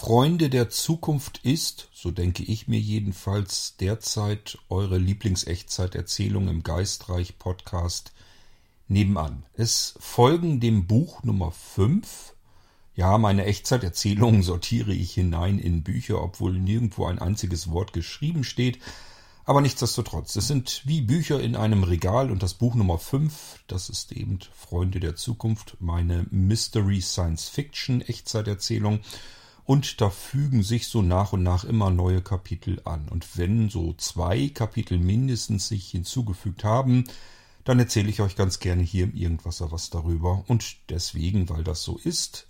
Freunde der Zukunft ist, so denke ich mir jedenfalls, derzeit eure Lieblingsechtzeiterzählung im Geistreich Podcast nebenan. Es folgen dem Buch Nummer 5. Ja, meine Echtzeiterzählungen sortiere ich hinein in Bücher, obwohl nirgendwo ein einziges Wort geschrieben steht. Aber nichtsdestotrotz, es sind wie Bücher in einem Regal und das Buch Nummer 5, das ist eben Freunde der Zukunft, meine Mystery Science Fiction Echtzeiterzählung. Und da fügen sich so nach und nach immer neue Kapitel an. Und wenn so zwei Kapitel mindestens sich hinzugefügt haben, dann erzähle ich euch ganz gerne hier im Irgendwasser was darüber. Und deswegen, weil das so ist,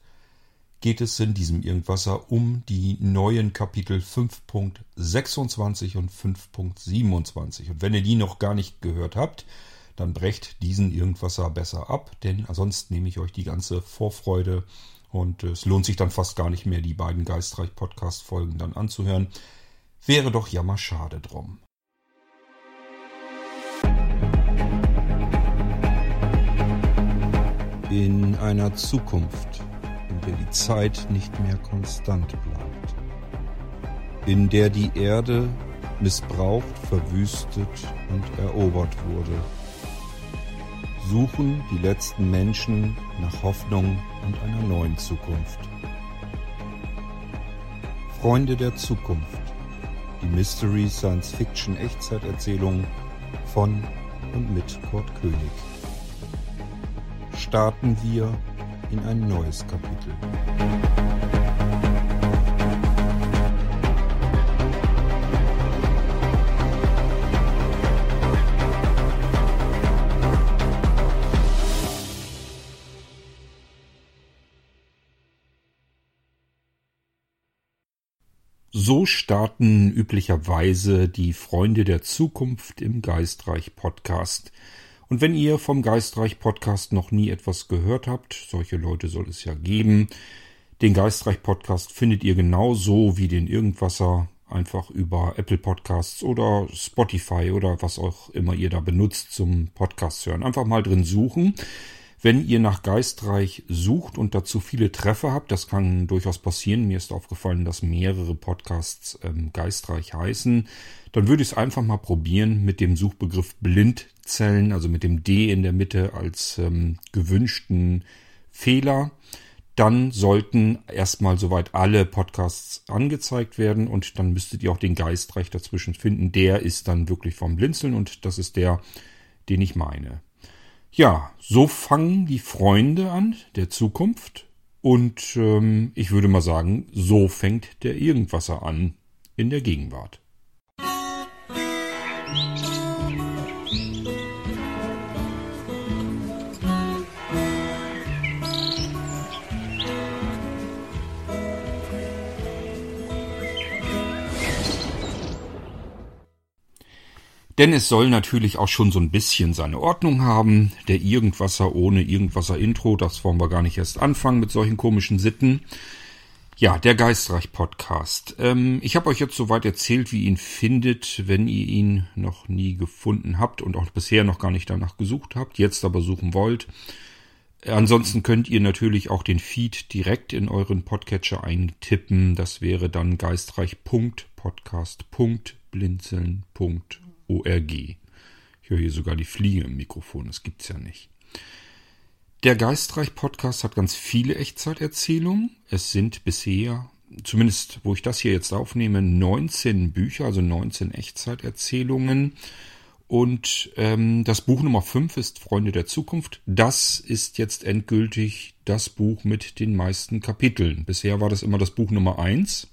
geht es in diesem Irgendwasser um die neuen Kapitel 5.26 und 5.27. Und wenn ihr die noch gar nicht gehört habt, dann brecht diesen Irgendwasser besser ab, denn ansonsten nehme ich euch die ganze Vorfreude und es lohnt sich dann fast gar nicht mehr, die beiden Geistreich-Podcast-Folgen dann anzuhören. Wäre doch jammer schade drum. In einer Zukunft, in der die Zeit nicht mehr konstant bleibt, in der die Erde missbraucht, verwüstet und erobert wurde, suchen die letzten Menschen nach Hoffnung und einer neuen Zukunft. Freunde der Zukunft. Die Mystery Science Fiction Echtzeiterzählung von und mit Kurt König. Starten wir in ein neues Kapitel. So starten üblicherweise die Freunde der Zukunft im Geistreich Podcast. Und wenn ihr vom Geistreich Podcast noch nie etwas gehört habt, solche Leute soll es ja geben, den Geistreich Podcast findet ihr genauso wie den Irgendwasser einfach über Apple Podcasts oder Spotify oder was auch immer ihr da benutzt zum Podcast hören. Einfach mal drin suchen. Wenn ihr nach Geistreich sucht und dazu viele Treffer habt, das kann durchaus passieren, mir ist aufgefallen, dass mehrere Podcasts ähm, Geistreich heißen, dann würde ich es einfach mal probieren mit dem Suchbegriff Blindzellen, also mit dem D in der Mitte als ähm, gewünschten Fehler. Dann sollten erstmal soweit alle Podcasts angezeigt werden und dann müsstet ihr auch den Geistreich dazwischen finden. Der ist dann wirklich vom Blinzeln und das ist der, den ich meine. Ja, so fangen die Freunde an der Zukunft. Und ähm, ich würde mal sagen, so fängt der Irgendwasser an in der Gegenwart. Denn es soll natürlich auch schon so ein bisschen seine Ordnung haben. Der Irgendwasser ohne Irgendwasser Intro, das wollen wir gar nicht erst anfangen mit solchen komischen Sitten. Ja, der Geistreich Podcast. Ähm, ich habe euch jetzt soweit erzählt, wie ihr ihn findet, wenn ihr ihn noch nie gefunden habt und auch bisher noch gar nicht danach gesucht habt, jetzt aber suchen wollt. Ansonsten könnt ihr natürlich auch den Feed direkt in euren Podcatcher eintippen. Das wäre dann geistreich.podcast.blinzeln.org. ORG. Ich höre hier sogar die Fliege im Mikrofon, das gibt's ja nicht. Der Geistreich-Podcast hat ganz viele Echtzeiterzählungen. Es sind bisher, zumindest wo ich das hier jetzt aufnehme, 19 Bücher, also 19 Echtzeiterzählungen. Und ähm, das Buch Nummer 5 ist Freunde der Zukunft. Das ist jetzt endgültig das Buch mit den meisten Kapiteln. Bisher war das immer das Buch Nummer 1,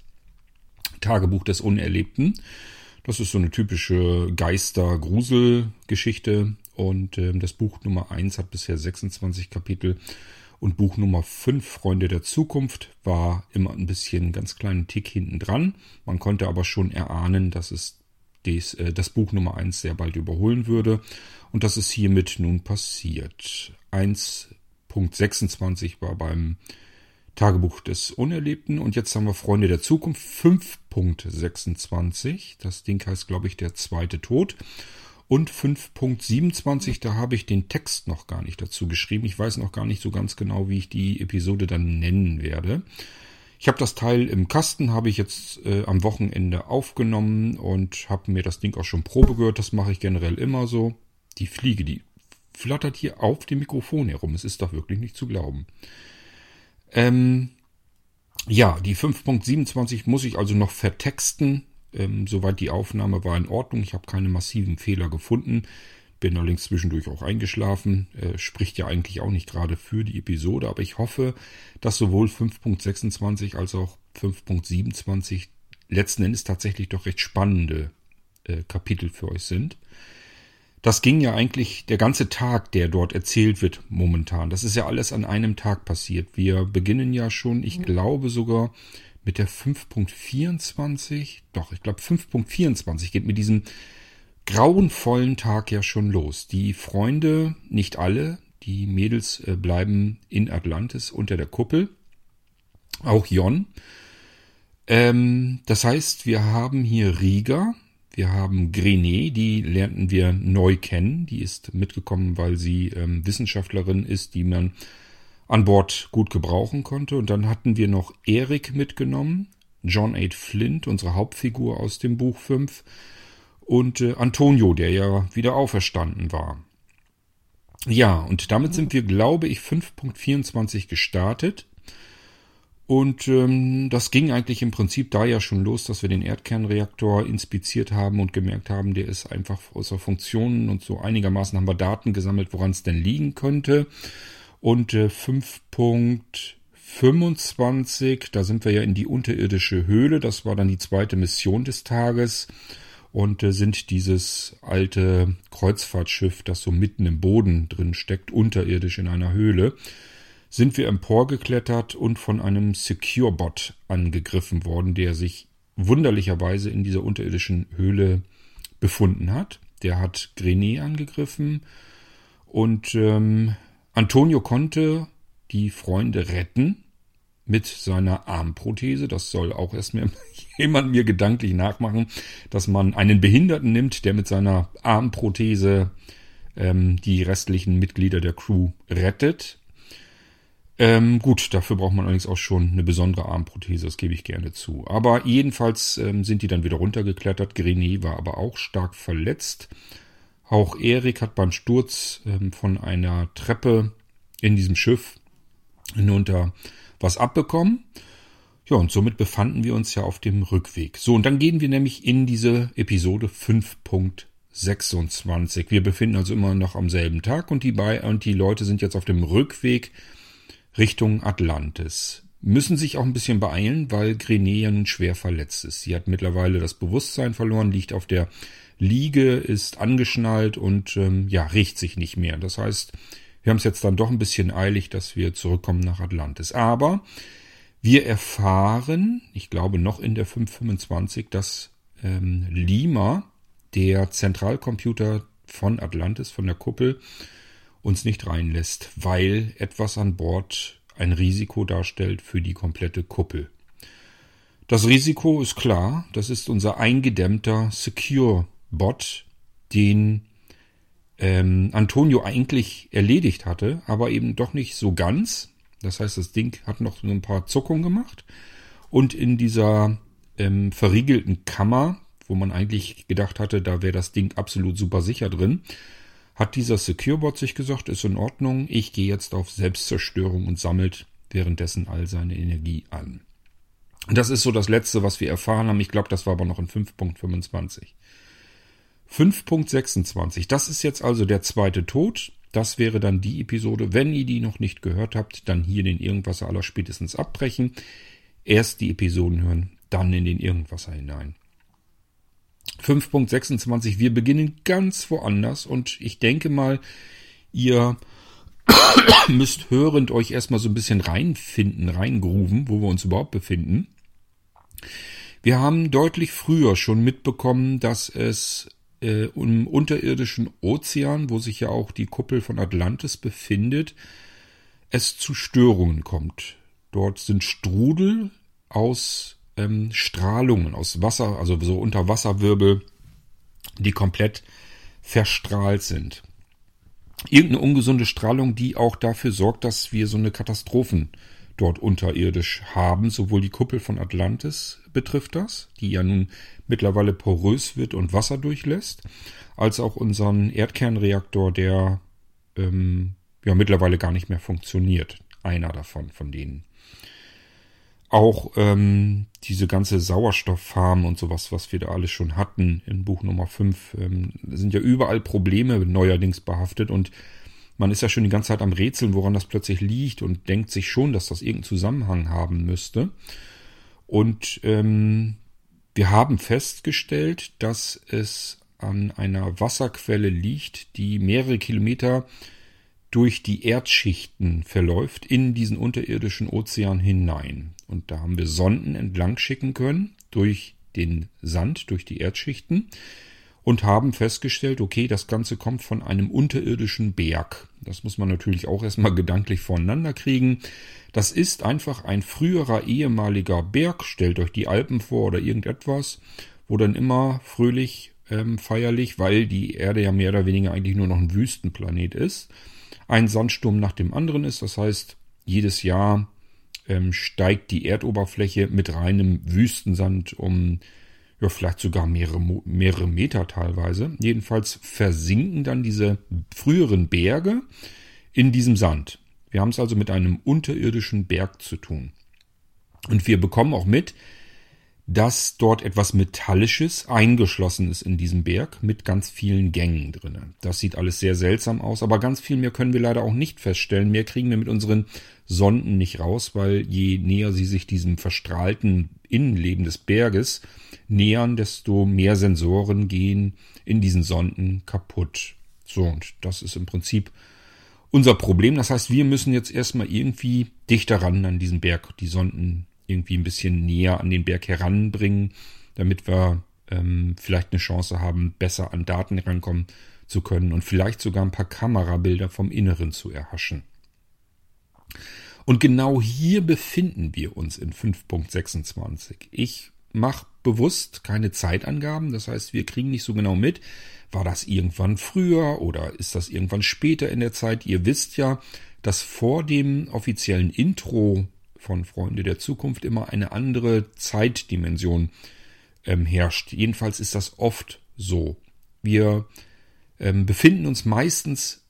Tagebuch des Unerlebten. Das ist so eine typische Geister-Grusel-Geschichte. Und ähm, das Buch Nummer 1 hat bisher 26 Kapitel. Und Buch Nummer 5, Freunde der Zukunft, war immer ein bisschen ganz kleinen Tick hinten dran. Man konnte aber schon erahnen, dass es des, äh, das Buch Nummer 1 sehr bald überholen würde. Und das ist hiermit nun passiert. 1.26 war beim Tagebuch des Unerlebten. Und jetzt haben wir Freunde der Zukunft 5.26. Das Ding heißt, glaube ich, der zweite Tod. Und 5.27, da habe ich den Text noch gar nicht dazu geschrieben. Ich weiß noch gar nicht so ganz genau, wie ich die Episode dann nennen werde. Ich habe das Teil im Kasten, habe ich jetzt äh, am Wochenende aufgenommen und habe mir das Ding auch schon Probe gehört. Das mache ich generell immer so. Die Fliege, die flattert hier auf dem Mikrofon herum. Es ist doch wirklich nicht zu glauben. Ähm, ja, die 5.27 muss ich also noch vertexten. Ähm, soweit die Aufnahme war in Ordnung. Ich habe keine massiven Fehler gefunden. Bin allerdings zwischendurch auch eingeschlafen. Äh, spricht ja eigentlich auch nicht gerade für die Episode, aber ich hoffe, dass sowohl 5.26 als auch 5.27 letzten Endes tatsächlich doch recht spannende äh, Kapitel für euch sind. Das ging ja eigentlich der ganze Tag, der dort erzählt wird momentan. Das ist ja alles an einem Tag passiert. Wir beginnen ja schon, ich glaube sogar mit der 5.24. Doch, ich glaube 5.24 geht mit diesem grauenvollen Tag ja schon los. Die Freunde, nicht alle, die Mädels äh, bleiben in Atlantis unter der Kuppel. Auch Jon. Ähm, das heißt, wir haben hier Riga, wir haben Grenet, die lernten wir neu kennen. Die ist mitgekommen, weil sie ähm, Wissenschaftlerin ist, die man an Bord gut gebrauchen konnte. Und dann hatten wir noch Erik mitgenommen, John 8 Flint, unsere Hauptfigur aus dem Buch 5, und äh, Antonio, der ja wieder auferstanden war. Ja, und damit sind wir, glaube ich, 5.24 gestartet. Und ähm, das ging eigentlich im Prinzip da ja schon los, dass wir den Erdkernreaktor inspiziert haben und gemerkt haben, der ist einfach außer Funktionen und so. Einigermaßen haben wir Daten gesammelt, woran es denn liegen könnte. Und äh, 5.25, da sind wir ja in die unterirdische Höhle, das war dann die zweite Mission des Tages. Und äh, sind dieses alte Kreuzfahrtschiff, das so mitten im Boden drin steckt, unterirdisch in einer Höhle sind wir emporgeklettert und von einem Secure-Bot angegriffen worden, der sich wunderlicherweise in dieser unterirdischen Höhle befunden hat. Der hat Grenet angegriffen und ähm, Antonio konnte die Freunde retten mit seiner Armprothese. Das soll auch erstmal jemand mir gedanklich nachmachen, dass man einen Behinderten nimmt, der mit seiner Armprothese ähm, die restlichen Mitglieder der Crew rettet. Ähm, gut, dafür braucht man allerdings auch schon eine besondere Armprothese, das gebe ich gerne zu. Aber jedenfalls ähm, sind die dann wieder runtergeklettert. Grenet war aber auch stark verletzt. Auch Erik hat beim Sturz ähm, von einer Treppe in diesem Schiff hinunter was abbekommen. Ja, und somit befanden wir uns ja auf dem Rückweg. So, und dann gehen wir nämlich in diese Episode 5.26. Wir befinden also immer noch am selben Tag und die, und die Leute sind jetzt auf dem Rückweg Richtung Atlantis. Müssen sich auch ein bisschen beeilen, weil Grenet ja nun schwer verletzt ist. Sie hat mittlerweile das Bewusstsein verloren, liegt auf der Liege, ist angeschnallt und ähm, ja, riecht sich nicht mehr. Das heißt, wir haben es jetzt dann doch ein bisschen eilig, dass wir zurückkommen nach Atlantis. Aber wir erfahren, ich glaube noch in der 525, dass ähm, Lima, der Zentralcomputer von Atlantis, von der Kuppel, uns nicht reinlässt, weil etwas an Bord ein Risiko darstellt für die komplette Kuppel. Das Risiko ist klar, das ist unser eingedämmter Secure-Bot, den ähm, Antonio eigentlich erledigt hatte, aber eben doch nicht so ganz. Das heißt, das Ding hat noch so ein paar Zuckungen gemacht. Und in dieser ähm, verriegelten Kammer, wo man eigentlich gedacht hatte, da wäre das Ding absolut super sicher drin, hat dieser Securebot sich gesagt, ist in Ordnung, ich gehe jetzt auf Selbstzerstörung und sammelt währenddessen all seine Energie an. Das ist so das Letzte, was wir erfahren haben. Ich glaube, das war aber noch in 5.25. 5.26. Das ist jetzt also der zweite Tod. Das wäre dann die Episode. Wenn ihr die noch nicht gehört habt, dann hier den Irgendwasser aller spätestens abbrechen. Erst die Episoden hören, dann in den Irgendwasser hinein. 5.26. Wir beginnen ganz woanders und ich denke mal, ihr müsst hörend euch erstmal so ein bisschen reinfinden, reingrooven, wo wir uns überhaupt befinden. Wir haben deutlich früher schon mitbekommen, dass es äh, im unterirdischen Ozean, wo sich ja auch die Kuppel von Atlantis befindet, es zu Störungen kommt. Dort sind Strudel aus ähm, Strahlungen aus Wasser, also so Unterwasserwirbel, die komplett verstrahlt sind. Irgendeine ungesunde Strahlung, die auch dafür sorgt, dass wir so eine Katastrophen dort unterirdisch haben. Sowohl die Kuppel von Atlantis betrifft das, die ja nun mittlerweile porös wird und Wasser durchlässt, als auch unseren Erdkernreaktor, der ähm, ja mittlerweile gar nicht mehr funktioniert. Einer davon, von denen. Auch ähm, diese ganze Sauerstofffarm und sowas, was wir da alles schon hatten in Buch Nummer 5, ähm, sind ja überall Probleme neuerdings behaftet und man ist ja schon die ganze Zeit am Rätseln, woran das plötzlich liegt und denkt sich schon, dass das irgendeinen Zusammenhang haben müsste. Und ähm, wir haben festgestellt, dass es an einer Wasserquelle liegt, die mehrere Kilometer durch die Erdschichten verläuft in diesen unterirdischen Ozean hinein. Und da haben wir Sonden entlang schicken können durch den Sand, durch die Erdschichten und haben festgestellt, okay, das Ganze kommt von einem unterirdischen Berg. Das muss man natürlich auch erstmal gedanklich voneinander kriegen. Das ist einfach ein früherer ehemaliger Berg, stellt euch die Alpen vor oder irgendetwas, wo dann immer fröhlich, ähm, feierlich, weil die Erde ja mehr oder weniger eigentlich nur noch ein Wüstenplanet ist, ein Sandsturm nach dem anderen ist. Das heißt, jedes Jahr ähm, steigt die Erdoberfläche mit reinem Wüstensand um ja, vielleicht sogar mehrere, mehrere Meter teilweise. Jedenfalls versinken dann diese früheren Berge in diesem Sand. Wir haben es also mit einem unterirdischen Berg zu tun. Und wir bekommen auch mit, dass dort etwas Metallisches eingeschlossen ist in diesem Berg mit ganz vielen Gängen drinne. Das sieht alles sehr seltsam aus, aber ganz viel mehr können wir leider auch nicht feststellen. Mehr kriegen wir mit unseren Sonden nicht raus, weil je näher sie sich diesem verstrahlten Innenleben des Berges nähern, desto mehr Sensoren gehen in diesen Sonden kaputt. So, und das ist im Prinzip unser Problem. Das heißt, wir müssen jetzt erstmal irgendwie dichter ran an diesen Berg, die Sonden irgendwie ein bisschen näher an den Berg heranbringen, damit wir ähm, vielleicht eine Chance haben, besser an Daten rankommen zu können und vielleicht sogar ein paar Kamerabilder vom Inneren zu erhaschen. Und genau hier befinden wir uns in 5.26. Ich mache bewusst keine Zeitangaben, das heißt, wir kriegen nicht so genau mit, war das irgendwann früher oder ist das irgendwann später in der Zeit. Ihr wisst ja, dass vor dem offiziellen Intro von Freunde der Zukunft immer eine andere Zeitdimension ähm, herrscht. Jedenfalls ist das oft so. Wir ähm, befinden uns meistens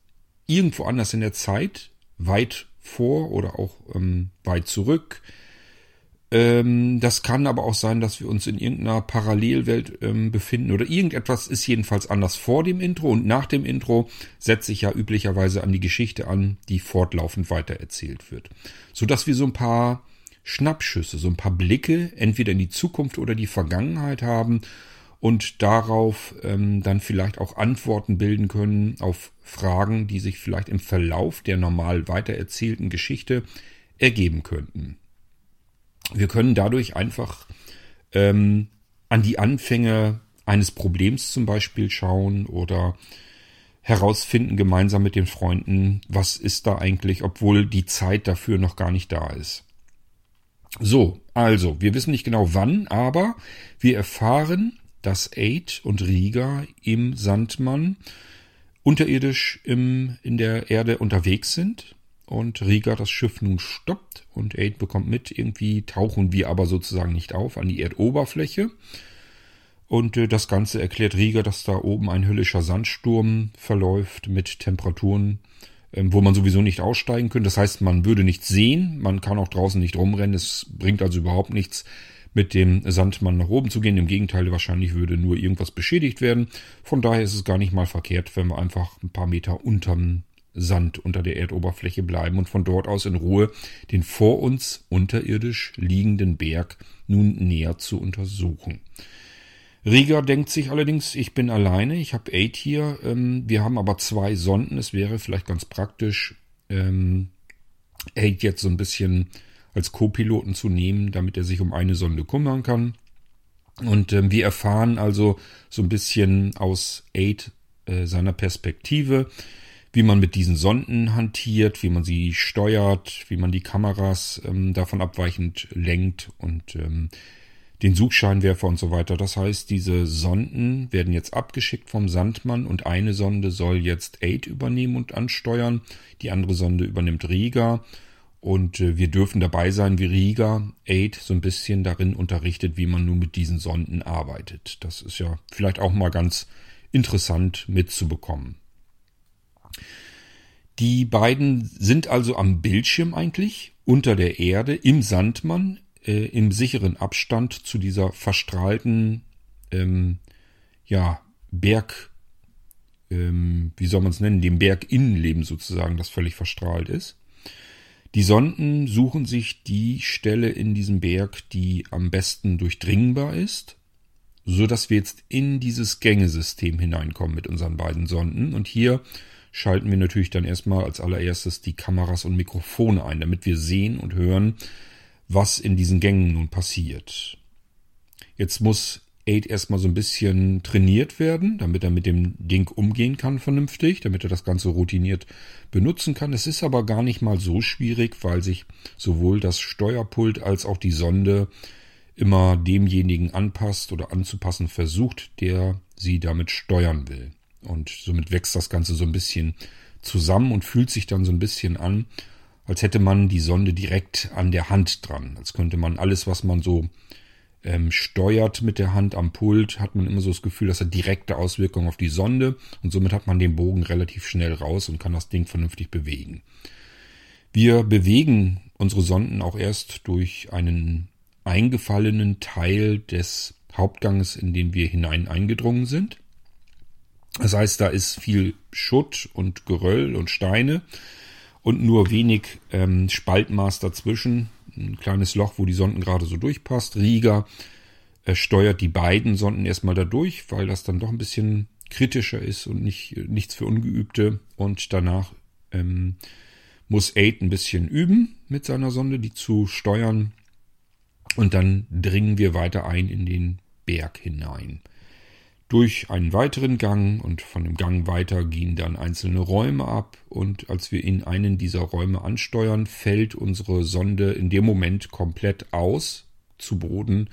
irgendwo anders in der Zeit, weit vor oder auch ähm, weit zurück. Ähm, das kann aber auch sein, dass wir uns in irgendeiner Parallelwelt ähm, befinden oder irgendetwas ist jedenfalls anders vor dem Intro und nach dem Intro setze ich ja üblicherweise an die Geschichte an, die fortlaufend weitererzählt wird. Sodass wir so ein paar Schnappschüsse, so ein paar Blicke entweder in die Zukunft oder die Vergangenheit haben und darauf ähm, dann vielleicht auch Antworten bilden können auf Fragen, die sich vielleicht im Verlauf der normal weitererzählten Geschichte ergeben könnten. Wir können dadurch einfach ähm, an die Anfänge eines Problems zum Beispiel schauen oder herausfinden gemeinsam mit den Freunden, was ist da eigentlich, obwohl die Zeit dafür noch gar nicht da ist. So, also, wir wissen nicht genau wann, aber wir erfahren, dass Aid und Riga im Sandmann unterirdisch im, in der Erde unterwegs sind und Riga das Schiff nun stoppt und Aid bekommt mit, irgendwie tauchen wir aber sozusagen nicht auf an die Erdoberfläche. Und äh, das Ganze erklärt Riga, dass da oben ein höllischer Sandsturm verläuft mit Temperaturen, ähm, wo man sowieso nicht aussteigen könnte. Das heißt, man würde nichts sehen, man kann auch draußen nicht rumrennen. Es bringt also überhaupt nichts, mit dem Sandmann nach oben zu gehen. Im Gegenteil, wahrscheinlich würde nur irgendwas beschädigt werden. Von daher ist es gar nicht mal verkehrt, wenn wir einfach ein paar Meter unterm Sand unter der Erdoberfläche bleiben und von dort aus in Ruhe den vor uns unterirdisch liegenden Berg nun näher zu untersuchen. Rieger denkt sich allerdings, ich bin alleine, ich habe Aid hier, ähm, wir haben aber zwei Sonden, es wäre vielleicht ganz praktisch, ähm, Aid jetzt so ein bisschen als Co-Piloten zu nehmen, damit er sich um eine Sonde kümmern kann. Und ähm, wir erfahren also so ein bisschen aus Aid äh, seiner Perspektive, wie man mit diesen Sonden hantiert, wie man sie steuert, wie man die Kameras ähm, davon abweichend lenkt und ähm, den Suchscheinwerfer und so weiter. Das heißt, diese Sonden werden jetzt abgeschickt vom Sandmann und eine Sonde soll jetzt Aid übernehmen und ansteuern. Die andere Sonde übernimmt Riga Und äh, wir dürfen dabei sein, wie Riga Aid so ein bisschen darin unterrichtet, wie man nun mit diesen Sonden arbeitet. Das ist ja vielleicht auch mal ganz interessant mitzubekommen. Die beiden sind also am Bildschirm eigentlich, unter der Erde, im Sandmann, äh, im sicheren Abstand zu dieser verstrahlten ähm, ja, Berg, ähm, wie soll man es nennen, dem Berginnenleben sozusagen, das völlig verstrahlt ist. Die Sonden suchen sich die Stelle in diesem Berg, die am besten durchdringbar ist, so dass wir jetzt in dieses Gängesystem hineinkommen mit unseren beiden Sonden. Und hier schalten wir natürlich dann erstmal als allererstes die Kameras und Mikrofone ein, damit wir sehen und hören, was in diesen Gängen nun passiert. Jetzt muss Aid erstmal so ein bisschen trainiert werden, damit er mit dem Ding umgehen kann vernünftig, damit er das Ganze routiniert benutzen kann. Es ist aber gar nicht mal so schwierig, weil sich sowohl das Steuerpult als auch die Sonde immer demjenigen anpasst oder anzupassen versucht, der sie damit steuern will. Und somit wächst das Ganze so ein bisschen zusammen und fühlt sich dann so ein bisschen an, als hätte man die Sonde direkt an der Hand dran. Als könnte man alles, was man so ähm, steuert mit der Hand am Pult, hat man immer so das Gefühl, dass er direkte Auswirkungen auf die Sonde und somit hat man den Bogen relativ schnell raus und kann das Ding vernünftig bewegen. Wir bewegen unsere Sonden auch erst durch einen eingefallenen Teil des Hauptganges, in den wir hinein eingedrungen sind. Das heißt, da ist viel Schutt und Geröll und Steine und nur wenig ähm, Spaltmaß dazwischen, ein kleines Loch, wo die Sonden gerade so durchpasst. Rieger äh, steuert die beiden Sonden erstmal da durch, weil das dann doch ein bisschen kritischer ist und nicht, nichts für Ungeübte. Und danach ähm, muss Aid ein bisschen üben mit seiner Sonde, die zu steuern. Und dann dringen wir weiter ein in den Berg hinein durch einen weiteren Gang und von dem Gang weiter gehen dann einzelne Räume ab und als wir in einen dieser Räume ansteuern, fällt unsere Sonde in dem Moment komplett aus zu Boden,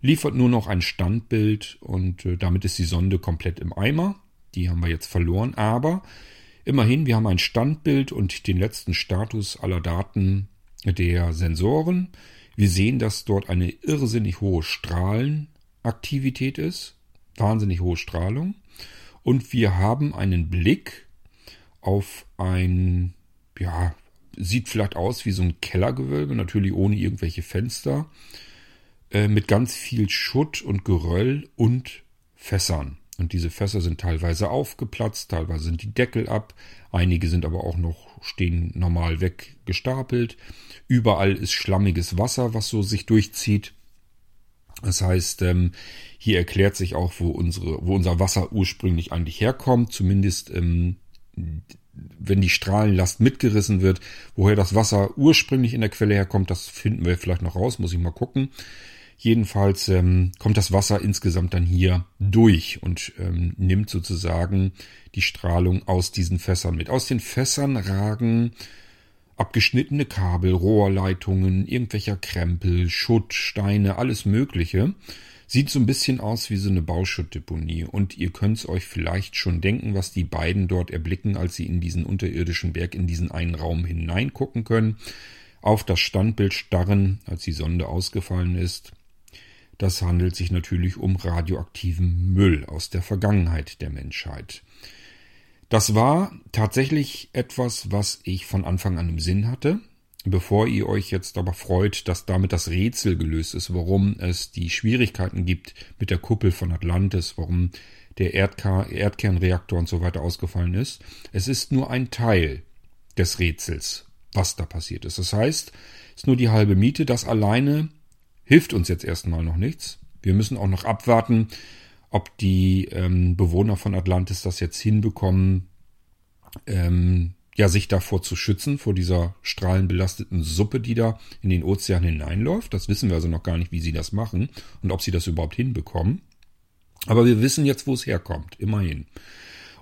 liefert nur noch ein Standbild und äh, damit ist die Sonde komplett im Eimer. Die haben wir jetzt verloren, aber immerhin, wir haben ein Standbild und den letzten Status aller Daten der Sensoren. Wir sehen, dass dort eine irrsinnig hohe Strahlenaktivität ist wahnsinnig hohe Strahlung. Und wir haben einen Blick auf ein, ja, sieht vielleicht aus wie so ein Kellergewölbe, natürlich ohne irgendwelche Fenster, äh, mit ganz viel Schutt und Geröll und Fässern. Und diese Fässer sind teilweise aufgeplatzt, teilweise sind die Deckel ab, einige sind aber auch noch stehen normal weggestapelt. Überall ist schlammiges Wasser, was so sich durchzieht. Das heißt, ähm, hier erklärt sich auch, wo unsere, wo unser Wasser ursprünglich eigentlich herkommt, zumindest ähm, wenn die Strahlenlast mitgerissen wird. Woher das Wasser ursprünglich in der Quelle herkommt, das finden wir vielleicht noch raus, muss ich mal gucken. Jedenfalls ähm, kommt das Wasser insgesamt dann hier durch und ähm, nimmt sozusagen die Strahlung aus diesen Fässern mit. Aus den Fässern ragen abgeschnittene Kabel, Rohrleitungen, irgendwelcher Krempel, Schutt, Steine, alles Mögliche. Sieht so ein bisschen aus wie so eine Bauschuttdeponie und ihr könnt's euch vielleicht schon denken, was die beiden dort erblicken, als sie in diesen unterirdischen Berg, in diesen einen Raum hineingucken können. Auf das Standbild starren, als die Sonde ausgefallen ist. Das handelt sich natürlich um radioaktiven Müll aus der Vergangenheit der Menschheit. Das war tatsächlich etwas, was ich von Anfang an im Sinn hatte. Bevor ihr euch jetzt aber freut, dass damit das Rätsel gelöst ist, warum es die Schwierigkeiten gibt mit der Kuppel von Atlantis, warum der Erdka Erdkernreaktor und so weiter ausgefallen ist. Es ist nur ein Teil des Rätsels, was da passiert ist. Das heißt, es ist nur die halbe Miete. Das alleine hilft uns jetzt erstmal noch nichts. Wir müssen auch noch abwarten, ob die ähm, Bewohner von Atlantis das jetzt hinbekommen, ähm, ja, sich davor zu schützen, vor dieser strahlenbelasteten Suppe, die da in den Ozean hineinläuft. Das wissen wir also noch gar nicht, wie sie das machen und ob sie das überhaupt hinbekommen. Aber wir wissen jetzt, wo es herkommt, immerhin.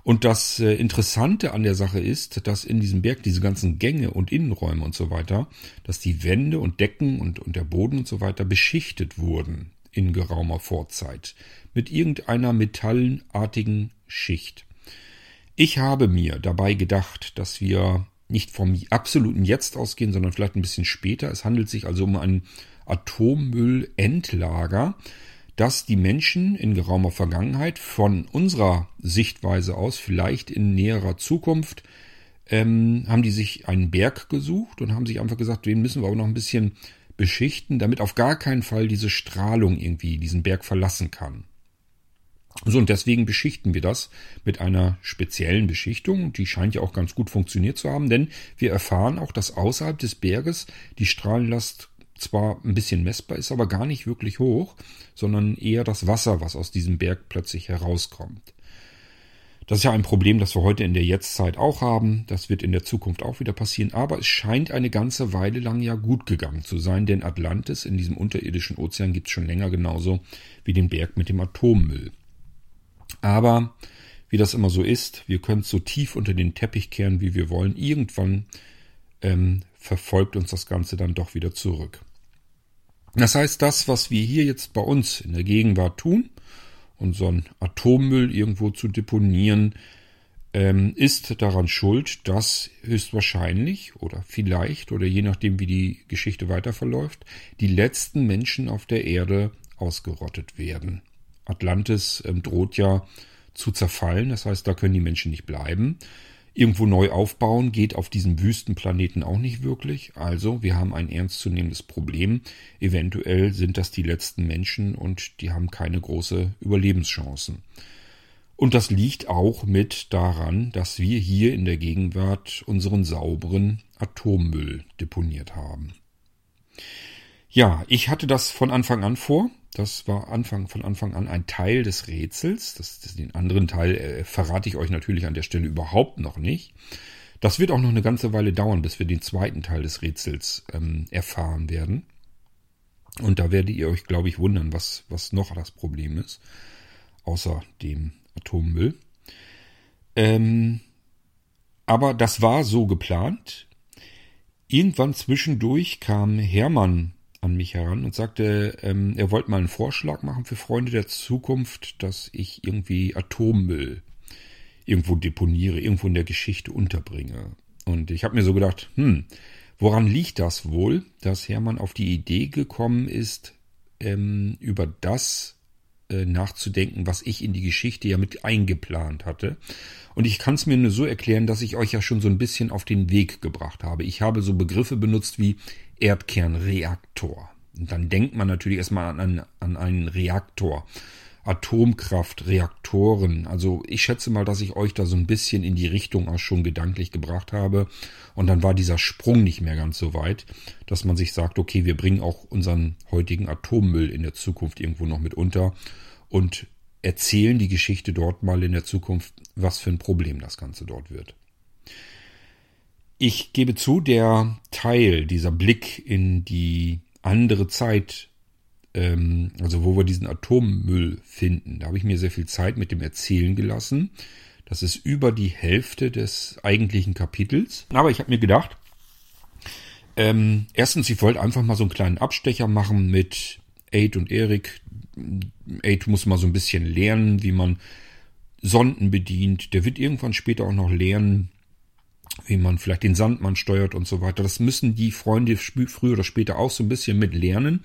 Und das äh, Interessante an der Sache ist, dass in diesem Berg diese ganzen Gänge und Innenräume und so weiter, dass die Wände und Decken und, und der Boden und so weiter beschichtet wurden in geraumer Vorzeit mit irgendeiner metallenartigen Schicht. Ich habe mir dabei gedacht, dass wir nicht vom absoluten Jetzt ausgehen, sondern vielleicht ein bisschen später. Es handelt sich also um ein Atommüllendlager, das die Menschen in geraumer Vergangenheit von unserer Sichtweise aus, vielleicht in näherer Zukunft, ähm, haben die sich einen Berg gesucht und haben sich einfach gesagt, den müssen wir aber noch ein bisschen beschichten, damit auf gar keinen Fall diese Strahlung irgendwie diesen Berg verlassen kann. So, und deswegen beschichten wir das mit einer speziellen Beschichtung. Die scheint ja auch ganz gut funktioniert zu haben, denn wir erfahren auch, dass außerhalb des Berges die Strahlenlast zwar ein bisschen messbar ist, aber gar nicht wirklich hoch, sondern eher das Wasser, was aus diesem Berg plötzlich herauskommt. Das ist ja ein Problem, das wir heute in der Jetztzeit auch haben. Das wird in der Zukunft auch wieder passieren. Aber es scheint eine ganze Weile lang ja gut gegangen zu sein, denn Atlantis in diesem unterirdischen Ozean gibt es schon länger genauso wie den Berg mit dem Atommüll. Aber wie das immer so ist, wir können es so tief unter den Teppich kehren, wie wir wollen. Irgendwann ähm, verfolgt uns das Ganze dann doch wieder zurück. Das heißt, das, was wir hier jetzt bei uns in der Gegenwart tun, unseren Atommüll irgendwo zu deponieren, ähm, ist daran schuld, dass höchstwahrscheinlich oder vielleicht oder je nachdem, wie die Geschichte weiter verläuft, die letzten Menschen auf der Erde ausgerottet werden. Atlantis ähm, droht ja zu zerfallen, das heißt, da können die Menschen nicht bleiben. Irgendwo neu aufbauen geht auf diesem Wüstenplaneten auch nicht wirklich. Also wir haben ein ernstzunehmendes Problem. Eventuell sind das die letzten Menschen und die haben keine große Überlebenschancen. Und das liegt auch mit daran, dass wir hier in der Gegenwart unseren sauberen Atommüll deponiert haben. Ja, ich hatte das von Anfang an vor. Das war Anfang, von Anfang an ein Teil des Rätsels. Das, das, den anderen Teil äh, verrate ich euch natürlich an der Stelle überhaupt noch nicht. Das wird auch noch eine ganze Weile dauern, bis wir den zweiten Teil des Rätsels ähm, erfahren werden. Und da werdet ihr euch, glaube ich, wundern, was, was noch das Problem ist, außer dem Atommüll. Ähm, aber das war so geplant. Irgendwann zwischendurch kam Hermann an mich heran und sagte, ähm, er wollte mal einen Vorschlag machen für Freunde der Zukunft, dass ich irgendwie Atommüll irgendwo deponiere, irgendwo in der Geschichte unterbringe. Und ich habe mir so gedacht, hm, woran liegt das wohl, dass Hermann auf die Idee gekommen ist, ähm, über das äh, nachzudenken, was ich in die Geschichte ja mit eingeplant hatte. Und ich kann es mir nur so erklären, dass ich euch ja schon so ein bisschen auf den Weg gebracht habe. Ich habe so Begriffe benutzt wie Erdkernreaktor. Und dann denkt man natürlich erstmal an, an einen Reaktor. Atomkraftreaktoren. Also ich schätze mal, dass ich euch da so ein bisschen in die Richtung auch schon gedanklich gebracht habe. Und dann war dieser Sprung nicht mehr ganz so weit, dass man sich sagt, okay, wir bringen auch unseren heutigen Atommüll in der Zukunft irgendwo noch mit unter und erzählen die Geschichte dort mal in der Zukunft, was für ein Problem das Ganze dort wird. Ich gebe zu, der Teil, dieser Blick in die andere Zeit, ähm, also wo wir diesen Atommüll finden, da habe ich mir sehr viel Zeit mit dem Erzählen gelassen. Das ist über die Hälfte des eigentlichen Kapitels. Aber ich habe mir gedacht, ähm, erstens, ich wollte einfach mal so einen kleinen Abstecher machen mit Aid und Erik. Aid muss mal so ein bisschen lernen, wie man Sonden bedient. Der wird irgendwann später auch noch lernen, wie man vielleicht den Sandmann steuert und so weiter. Das müssen die Freunde früher oder später auch so ein bisschen mit lernen.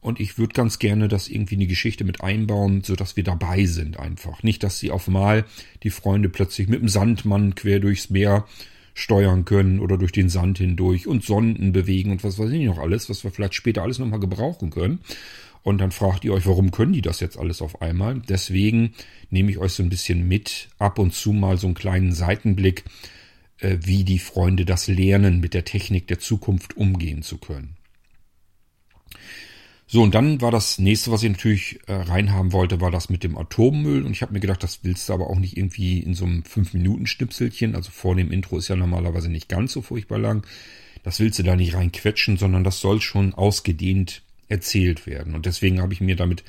Und ich würde ganz gerne das irgendwie in die Geschichte mit einbauen, so dass wir dabei sind einfach. Nicht, dass sie auf mal die Freunde plötzlich mit dem Sandmann quer durchs Meer steuern können oder durch den Sand hindurch und Sonden bewegen und was weiß ich noch alles, was wir vielleicht später alles nochmal gebrauchen können. Und dann fragt ihr euch, warum können die das jetzt alles auf einmal? Deswegen nehme ich euch so ein bisschen mit, ab und zu mal so einen kleinen Seitenblick, wie die Freunde das lernen, mit der Technik der Zukunft umgehen zu können. So, und dann war das nächste, was ich natürlich äh, reinhaben wollte, war das mit dem Atommüll. Und ich habe mir gedacht, das willst du aber auch nicht irgendwie in so einem 5-Minuten-Schnipselchen. Also vor dem Intro ist ja normalerweise nicht ganz so furchtbar lang. Das willst du da nicht reinquetschen, sondern das soll schon ausgedehnt erzählt werden. Und deswegen habe ich mir damit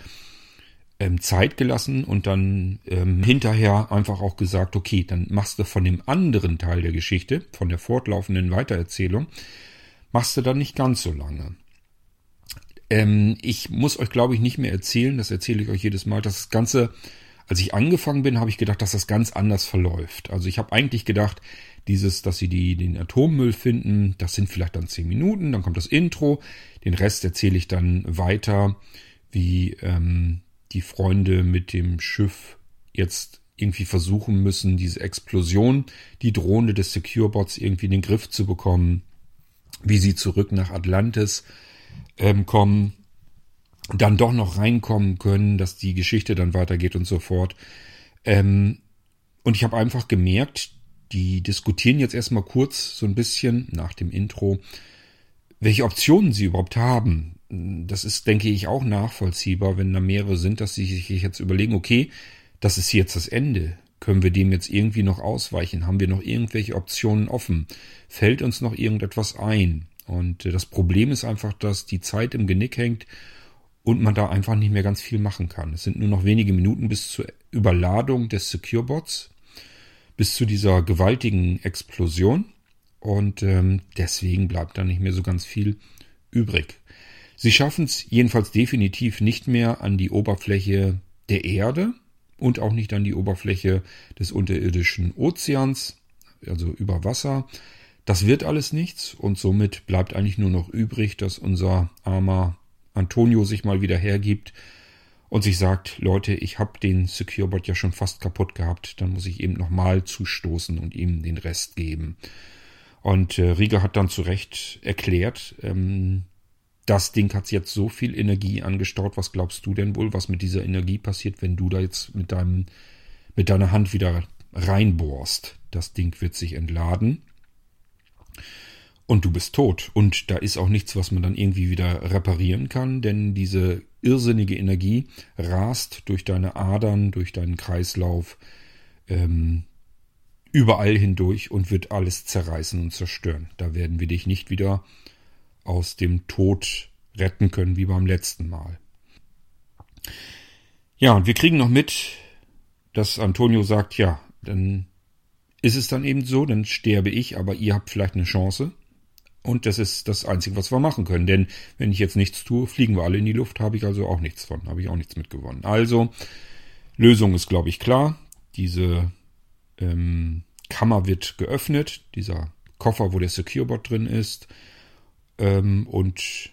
ähm, Zeit gelassen und dann ähm, hinterher einfach auch gesagt, okay, dann machst du von dem anderen Teil der Geschichte, von der fortlaufenden Weitererzählung, machst du dann nicht ganz so lange. Ähm, ich muss euch, glaube ich, nicht mehr erzählen, das erzähle ich euch jedes Mal, dass das Ganze Als ich angefangen bin, habe ich gedacht, dass das ganz anders verläuft. Also ich habe eigentlich gedacht, dieses, dass sie die, den Atommüll finden, das sind vielleicht dann zehn Minuten, dann kommt das Intro, den Rest erzähle ich dann weiter, wie ähm, die Freunde mit dem Schiff jetzt irgendwie versuchen müssen, diese Explosion, die Drohne des Securebots irgendwie in den Griff zu bekommen, wie sie zurück nach Atlantis ähm, kommen, dann doch noch reinkommen können, dass die Geschichte dann weitergeht und so fort. Ähm, und ich habe einfach gemerkt, die diskutieren jetzt erstmal kurz so ein bisschen nach dem Intro, welche Optionen sie überhaupt haben. Das ist, denke ich, auch nachvollziehbar, wenn da mehrere sind, dass sie sich jetzt überlegen, okay, das ist jetzt das Ende. Können wir dem jetzt irgendwie noch ausweichen? Haben wir noch irgendwelche Optionen offen? Fällt uns noch irgendetwas ein? Und äh, das Problem ist einfach, dass die Zeit im Genick hängt und man da einfach nicht mehr ganz viel machen kann. Es sind nur noch wenige Minuten bis zur Überladung des Securebots, bis zu dieser gewaltigen Explosion. Und ähm, deswegen bleibt da nicht mehr so ganz viel übrig. Sie schaffen es jedenfalls definitiv nicht mehr an die Oberfläche der Erde und auch nicht an die Oberfläche des unterirdischen Ozeans, also über Wasser. Das wird alles nichts und somit bleibt eigentlich nur noch übrig, dass unser armer Antonio sich mal wieder hergibt und sich sagt, Leute, ich habe den Securebot ja schon fast kaputt gehabt, dann muss ich eben nochmal zustoßen und ihm den Rest geben. Und äh, Rieger hat dann zu Recht erklärt, ähm, das Ding hat jetzt so viel Energie angestaut. Was glaubst du denn wohl, was mit dieser Energie passiert, wenn du da jetzt mit deinem, mit deiner Hand wieder reinbohrst? Das Ding wird sich entladen. Und du bist tot. Und da ist auch nichts, was man dann irgendwie wieder reparieren kann, denn diese irrsinnige Energie rast durch deine Adern, durch deinen Kreislauf, ähm, überall hindurch und wird alles zerreißen und zerstören. Da werden wir dich nicht wieder aus dem Tod retten können, wie beim letzten Mal. Ja, und wir kriegen noch mit, dass Antonio sagt, ja, dann ist es dann eben so, dann sterbe ich, aber ihr habt vielleicht eine Chance. Und das ist das Einzige, was wir machen können. Denn wenn ich jetzt nichts tue, fliegen wir alle in die Luft, habe ich also auch nichts von, habe ich auch nichts mitgewonnen. Also, Lösung ist, glaube ich, klar. Diese ähm, Kammer wird geöffnet, dieser Koffer, wo der Securebot drin ist. Ähm, und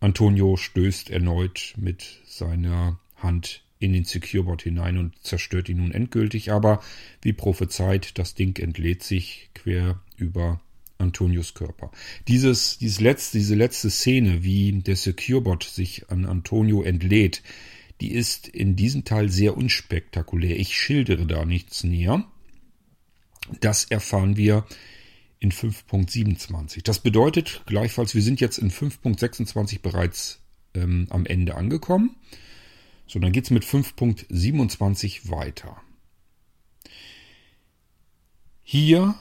Antonio stößt erneut mit seiner Hand in den Securebot hinein und zerstört ihn nun endgültig. Aber wie prophezeit, das Ding entlädt sich quer über Antonios Körper. Dieses, dieses letzte, diese letzte Szene, wie der Securebot sich an Antonio entlädt, die ist in diesem Teil sehr unspektakulär. Ich schildere da nichts näher. Das erfahren wir in 5.27. Das bedeutet gleichfalls, wir sind jetzt in 5.26 bereits ähm, am Ende angekommen. So, dann geht's mit 5.27 weiter. Hier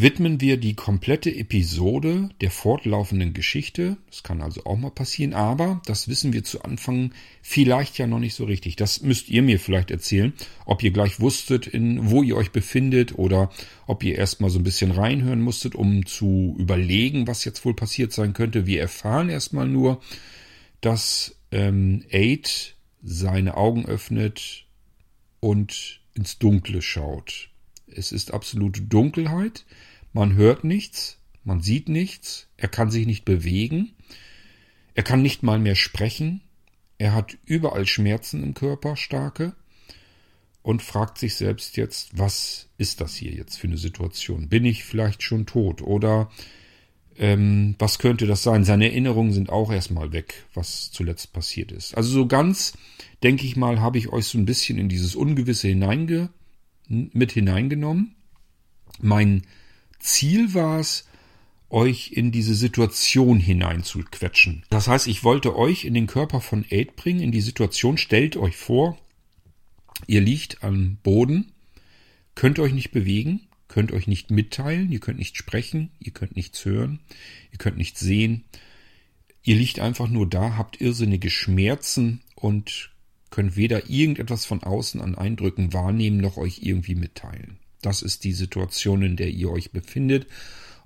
widmen wir die komplette Episode der fortlaufenden Geschichte. Das kann also auch mal passieren, aber das wissen wir zu Anfang vielleicht ja noch nicht so richtig. Das müsst ihr mir vielleicht erzählen, ob ihr gleich wusstet, in wo ihr euch befindet oder ob ihr erstmal so ein bisschen reinhören musstet, um zu überlegen, was jetzt wohl passiert sein könnte. Wir erfahren erstmal nur, dass ähm, Aid seine Augen öffnet und ins Dunkle schaut. Es ist absolute Dunkelheit. Man hört nichts, man sieht nichts, er kann sich nicht bewegen, er kann nicht mal mehr sprechen, er hat überall Schmerzen im Körper, starke, und fragt sich selbst jetzt, was ist das hier jetzt für eine Situation? Bin ich vielleicht schon tot? Oder ähm, was könnte das sein? Seine Erinnerungen sind auch erstmal weg, was zuletzt passiert ist. Also so ganz, denke ich mal, habe ich euch so ein bisschen in dieses Ungewisse hineinge mit hineingenommen. Mein Ziel war es, euch in diese Situation hineinzuquetschen. Das heißt, ich wollte euch in den Körper von Aid bringen, in die Situation, stellt euch vor, ihr liegt am Boden, könnt euch nicht bewegen, könnt euch nicht mitteilen, ihr könnt nicht sprechen, ihr könnt nichts hören, ihr könnt nichts sehen. Ihr liegt einfach nur da, habt irrsinnige Schmerzen und könnt weder irgendetwas von außen an Eindrücken wahrnehmen noch euch irgendwie mitteilen. Das ist die Situation, in der ihr euch befindet.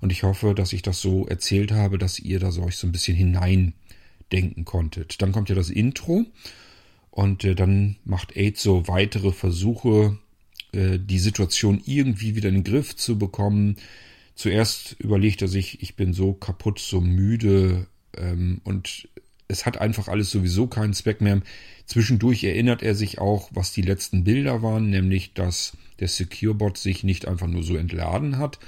Und ich hoffe, dass ich das so erzählt habe, dass ihr da so euch so ein bisschen hineindenken konntet. Dann kommt ja das Intro. Und äh, dann macht Aid so weitere Versuche, äh, die Situation irgendwie wieder in den Griff zu bekommen. Zuerst überlegt er sich, ich bin so kaputt, so müde ähm, und es hat einfach alles sowieso keinen Zweck mehr. Zwischendurch erinnert er sich auch, was die letzten Bilder waren, nämlich dass der Securebot sich nicht einfach nur so entladen hat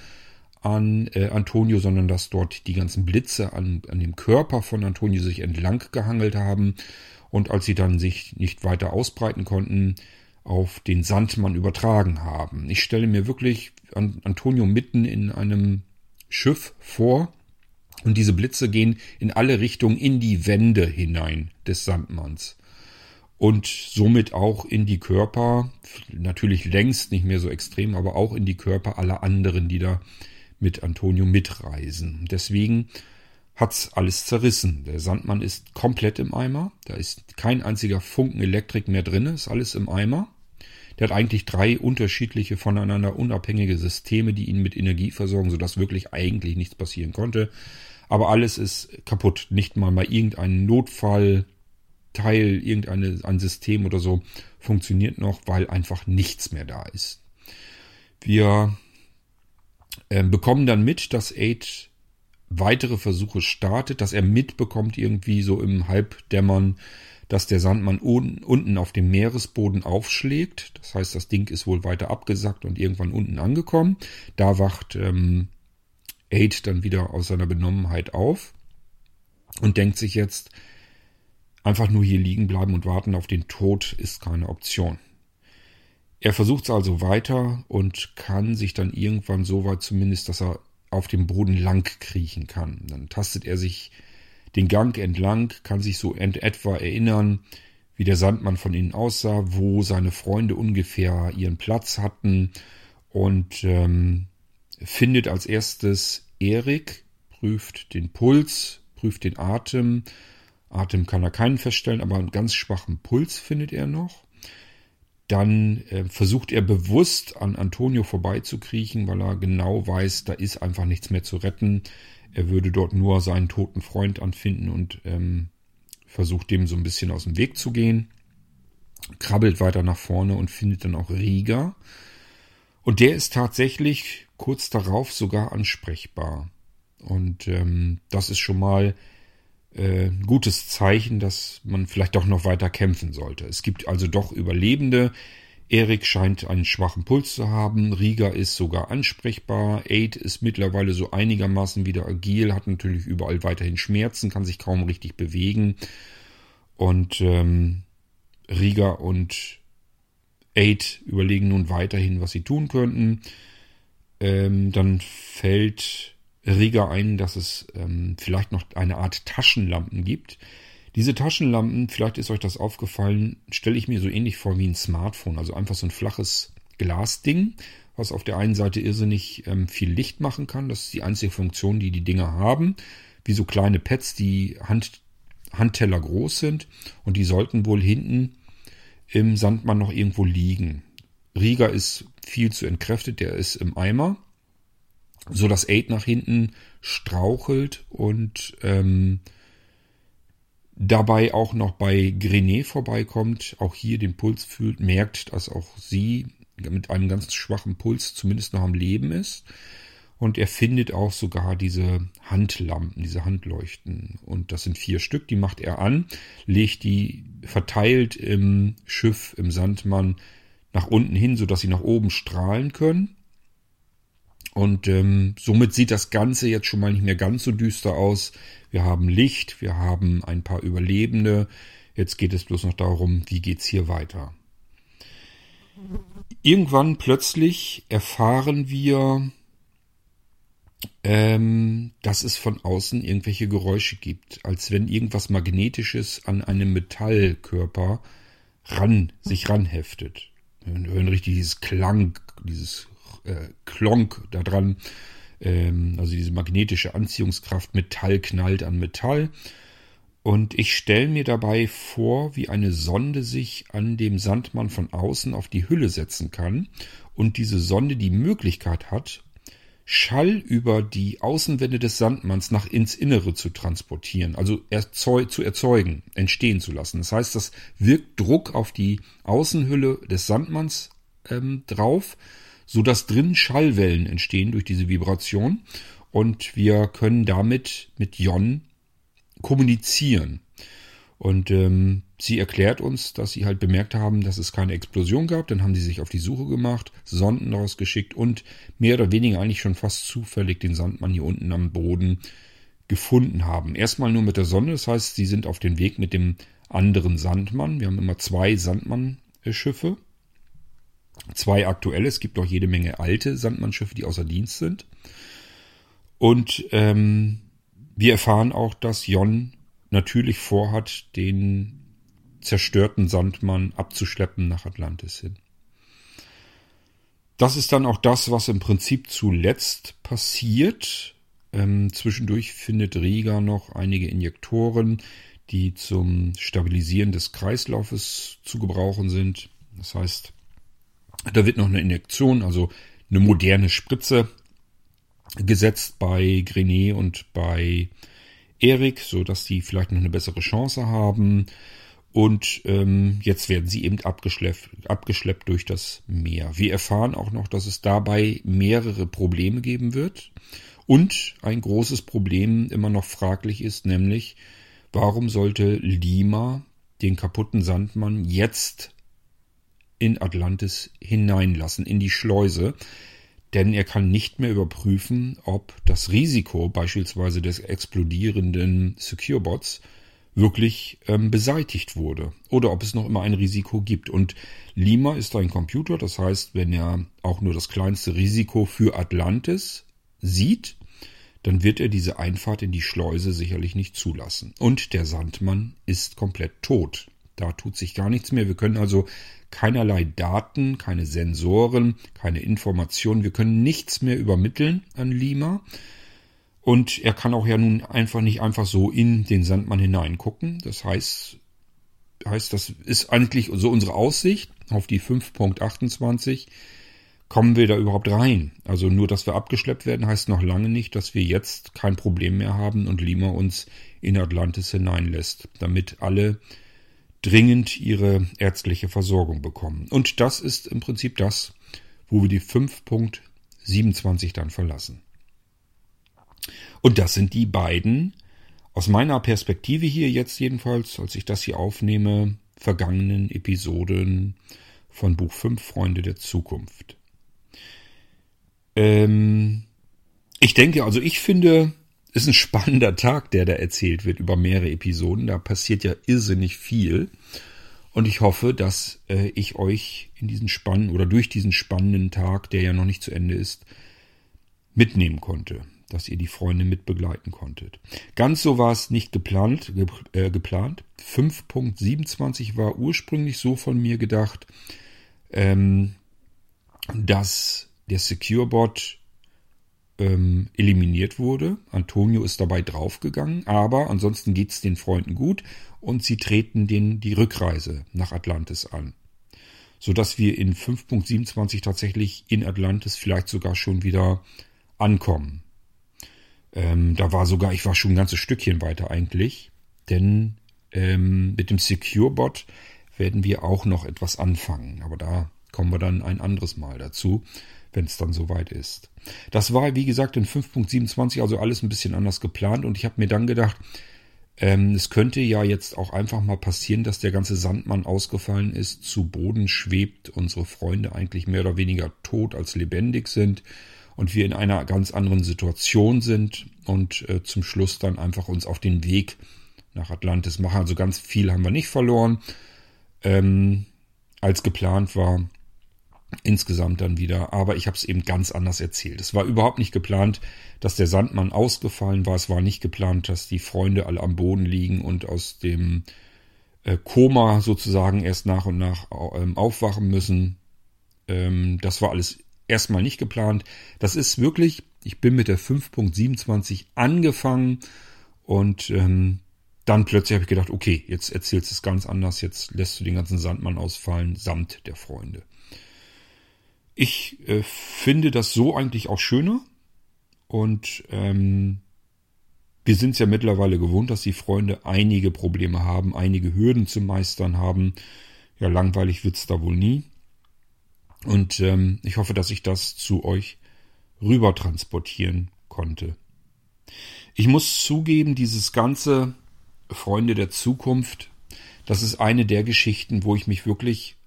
an äh, Antonio, sondern dass dort die ganzen Blitze an, an dem Körper von Antonio sich entlang gehangelt haben und als sie dann sich nicht weiter ausbreiten konnten, auf den Sandmann übertragen haben. Ich stelle mir wirklich Antonio mitten in einem Schiff vor und diese Blitze gehen in alle Richtungen in die Wände hinein des Sandmanns und somit auch in die Körper, natürlich längst nicht mehr so extrem, aber auch in die Körper aller anderen, die da mit Antonio mitreisen. Deswegen hat's alles zerrissen. Der Sandmann ist komplett im Eimer. Da ist kein einziger Funken Elektrik mehr drin, ist alles im Eimer. Der hat eigentlich drei unterschiedliche, voneinander unabhängige Systeme, die ihn mit Energie versorgen, sodass wirklich eigentlich nichts passieren konnte. Aber alles ist kaputt. Nicht mal mal irgendein Notfall Teil, irgendeine ein System oder so funktioniert noch, weil einfach nichts mehr da ist. Wir äh, bekommen dann mit, dass Aid weitere Versuche startet, dass er mitbekommt irgendwie so im Halbdämmern, dass der Sandmann un unten auf dem Meeresboden aufschlägt. Das heißt, das Ding ist wohl weiter abgesackt und irgendwann unten angekommen. Da wacht ähm, Aid dann wieder aus seiner Benommenheit auf und denkt sich jetzt, Einfach nur hier liegen bleiben und warten auf den Tod ist keine Option. Er versucht es also weiter und kann sich dann irgendwann so weit zumindest, dass er auf dem Boden lang kriechen kann. Dann tastet er sich den Gang entlang, kann sich so etwa erinnern, wie der Sandmann von innen aussah, wo seine Freunde ungefähr ihren Platz hatten und ähm, findet als erstes Erik, prüft den Puls, prüft den Atem, Atem kann er keinen feststellen, aber einen ganz schwachen Puls findet er noch. Dann äh, versucht er bewusst an Antonio vorbeizukriechen, weil er genau weiß, da ist einfach nichts mehr zu retten. Er würde dort nur seinen toten Freund anfinden und ähm, versucht dem so ein bisschen aus dem Weg zu gehen. Krabbelt weiter nach vorne und findet dann auch Riga. Und der ist tatsächlich kurz darauf sogar ansprechbar. Und ähm, das ist schon mal äh, gutes Zeichen, dass man vielleicht doch noch weiter kämpfen sollte. Es gibt also doch Überlebende. Erik scheint einen schwachen Puls zu haben. Riga ist sogar ansprechbar. Aid ist mittlerweile so einigermaßen wieder agil, hat natürlich überall weiterhin Schmerzen, kann sich kaum richtig bewegen. Und ähm, Riga und Aid überlegen nun weiterhin, was sie tun könnten. Ähm, dann fällt Rieger ein, dass es ähm, vielleicht noch eine Art Taschenlampen gibt. Diese Taschenlampen, vielleicht ist euch das aufgefallen, stelle ich mir so ähnlich vor wie ein Smartphone, also einfach so ein flaches Glasding, was auf der einen Seite irrsinnig ähm, viel Licht machen kann. Das ist die einzige Funktion, die die Dinger haben. Wie so kleine Pads, die Hand, Handteller groß sind und die sollten wohl hinten im Sandmann noch irgendwo liegen. Rieger ist viel zu entkräftet, der ist im Eimer so dass Aid nach hinten strauchelt und ähm, dabei auch noch bei Grenet vorbeikommt, auch hier den Puls fühlt, merkt, dass auch sie mit einem ganz schwachen Puls zumindest noch am Leben ist. Und er findet auch sogar diese Handlampen, diese Handleuchten. Und das sind vier Stück, die macht er an, legt die verteilt im Schiff, im Sandmann nach unten hin, sodass sie nach oben strahlen können. Und ähm, somit sieht das Ganze jetzt schon mal nicht mehr ganz so düster aus. Wir haben Licht, wir haben ein paar Überlebende. Jetzt geht es bloß noch darum, wie geht's hier weiter. Irgendwann plötzlich erfahren wir, ähm, dass es von außen irgendwelche Geräusche gibt, als wenn irgendwas Magnetisches an einem Metallkörper ran, sich ranheftet. Wir hören richtig dieses Klang, dieses äh, Klonk da dran. Ähm, also diese magnetische Anziehungskraft, Metall knallt an Metall. Und ich stelle mir dabei vor, wie eine Sonde sich an dem Sandmann von außen auf die Hülle setzen kann und diese Sonde die Möglichkeit hat, Schall über die Außenwände des Sandmanns nach ins Innere zu transportieren, also erzeug, zu erzeugen, entstehen zu lassen. Das heißt, das wirkt Druck auf die Außenhülle des Sandmanns ähm, drauf, so dass drin Schallwellen entstehen durch diese Vibration und wir können damit mit Jon kommunizieren. Und ähm, sie erklärt uns, dass sie halt bemerkt haben, dass es keine Explosion gab. Dann haben sie sich auf die Suche gemacht, Sonden rausgeschickt und mehr oder weniger eigentlich schon fast zufällig den Sandmann hier unten am Boden gefunden haben. Erstmal nur mit der Sonne, das heißt, sie sind auf dem Weg mit dem anderen Sandmann. Wir haben immer zwei Sandmann-Schiffe. Zwei aktuelle, es gibt auch jede Menge alte Sandmannschiffe, die außer Dienst sind. Und ähm, wir erfahren auch, dass Jon natürlich vorhat, den zerstörten Sandmann abzuschleppen nach Atlantis hin. Das ist dann auch das, was im Prinzip zuletzt passiert. Ähm, zwischendurch findet Riga noch einige Injektoren, die zum Stabilisieren des Kreislaufes zu gebrauchen sind. Das heißt, da wird noch eine Injektion, also eine moderne Spritze gesetzt bei Grenet und bei Erik, so dass die vielleicht noch eine bessere Chance haben. Und ähm, jetzt werden sie eben abgeschleppt, abgeschleppt durch das Meer. Wir erfahren auch noch, dass es dabei mehrere Probleme geben wird. Und ein großes Problem immer noch fraglich ist, nämlich, warum sollte Lima den kaputten Sandmann jetzt in Atlantis hineinlassen, in die Schleuse? Denn er kann nicht mehr überprüfen, ob das Risiko beispielsweise des explodierenden Securebots wirklich ähm, beseitigt wurde oder ob es noch immer ein Risiko gibt. Und Lima ist ein Computer, das heißt, wenn er auch nur das kleinste Risiko für Atlantis sieht, dann wird er diese Einfahrt in die Schleuse sicherlich nicht zulassen. Und der Sandmann ist komplett tot. Da tut sich gar nichts mehr. Wir können also keinerlei Daten, keine Sensoren, keine Informationen. Wir können nichts mehr übermitteln an Lima. Und er kann auch ja nun einfach nicht einfach so in den Sandmann hineingucken. Das heißt, heißt, das ist eigentlich so unsere Aussicht auf die 5.28. Kommen wir da überhaupt rein? Also nur, dass wir abgeschleppt werden, heißt noch lange nicht, dass wir jetzt kein Problem mehr haben und Lima uns in Atlantis hineinlässt, damit alle dringend ihre ärztliche Versorgung bekommen. Und das ist im Prinzip das, wo wir die 5.27 dann verlassen. Und das sind die beiden, aus meiner Perspektive hier jetzt jedenfalls, als ich das hier aufnehme, vergangenen Episoden von Buch 5 Freunde der Zukunft. Ähm, ich denke, also ich finde, ist ein spannender Tag, der da erzählt wird über mehrere Episoden. Da passiert ja irrsinnig viel. Und ich hoffe, dass äh, ich euch in diesen spannenden oder durch diesen spannenden Tag, der ja noch nicht zu Ende ist, mitnehmen konnte, dass ihr die Freunde mitbegleiten konntet. Ganz so war es nicht geplant. Ge äh, geplant. 5.27 war ursprünglich so von mir gedacht, ähm, dass der SecureBot ähm, eliminiert wurde. Antonio ist dabei draufgegangen, aber ansonsten geht es den Freunden gut und sie treten den die Rückreise nach Atlantis an. Sodass wir in 5.27 tatsächlich in Atlantis vielleicht sogar schon wieder ankommen. Ähm, da war sogar, ich war schon ein ganzes Stückchen weiter eigentlich, denn ähm, mit dem Secure-Bot werden wir auch noch etwas anfangen. Aber da kommen wir dann ein anderes Mal dazu wenn es dann soweit ist. Das war, wie gesagt, in 5.27 also alles ein bisschen anders geplant und ich habe mir dann gedacht, ähm, es könnte ja jetzt auch einfach mal passieren, dass der ganze Sandmann ausgefallen ist, zu Boden schwebt, unsere Freunde eigentlich mehr oder weniger tot als lebendig sind und wir in einer ganz anderen Situation sind und äh, zum Schluss dann einfach uns auf den Weg nach Atlantis machen. Also ganz viel haben wir nicht verloren, ähm, als geplant war insgesamt dann wieder. Aber ich habe es eben ganz anders erzählt. Es war überhaupt nicht geplant, dass der Sandmann ausgefallen war. Es war nicht geplant, dass die Freunde alle am Boden liegen und aus dem äh, Koma sozusagen erst nach und nach ähm, aufwachen müssen. Ähm, das war alles erstmal nicht geplant. Das ist wirklich, ich bin mit der 5.27 angefangen und ähm, dann plötzlich habe ich gedacht, okay, jetzt erzählst du es ganz anders, jetzt lässt du den ganzen Sandmann ausfallen, samt der Freunde. Ich äh, finde das so eigentlich auch schöner. und ähm, wir sind es ja mittlerweile gewohnt, dass die Freunde einige Probleme haben, einige Hürden zu meistern haben. Ja, langweilig wird's da wohl nie. Und ähm, ich hoffe, dass ich das zu euch rüber transportieren konnte. Ich muss zugeben, dieses ganze Freunde der Zukunft, das ist eine der Geschichten, wo ich mich wirklich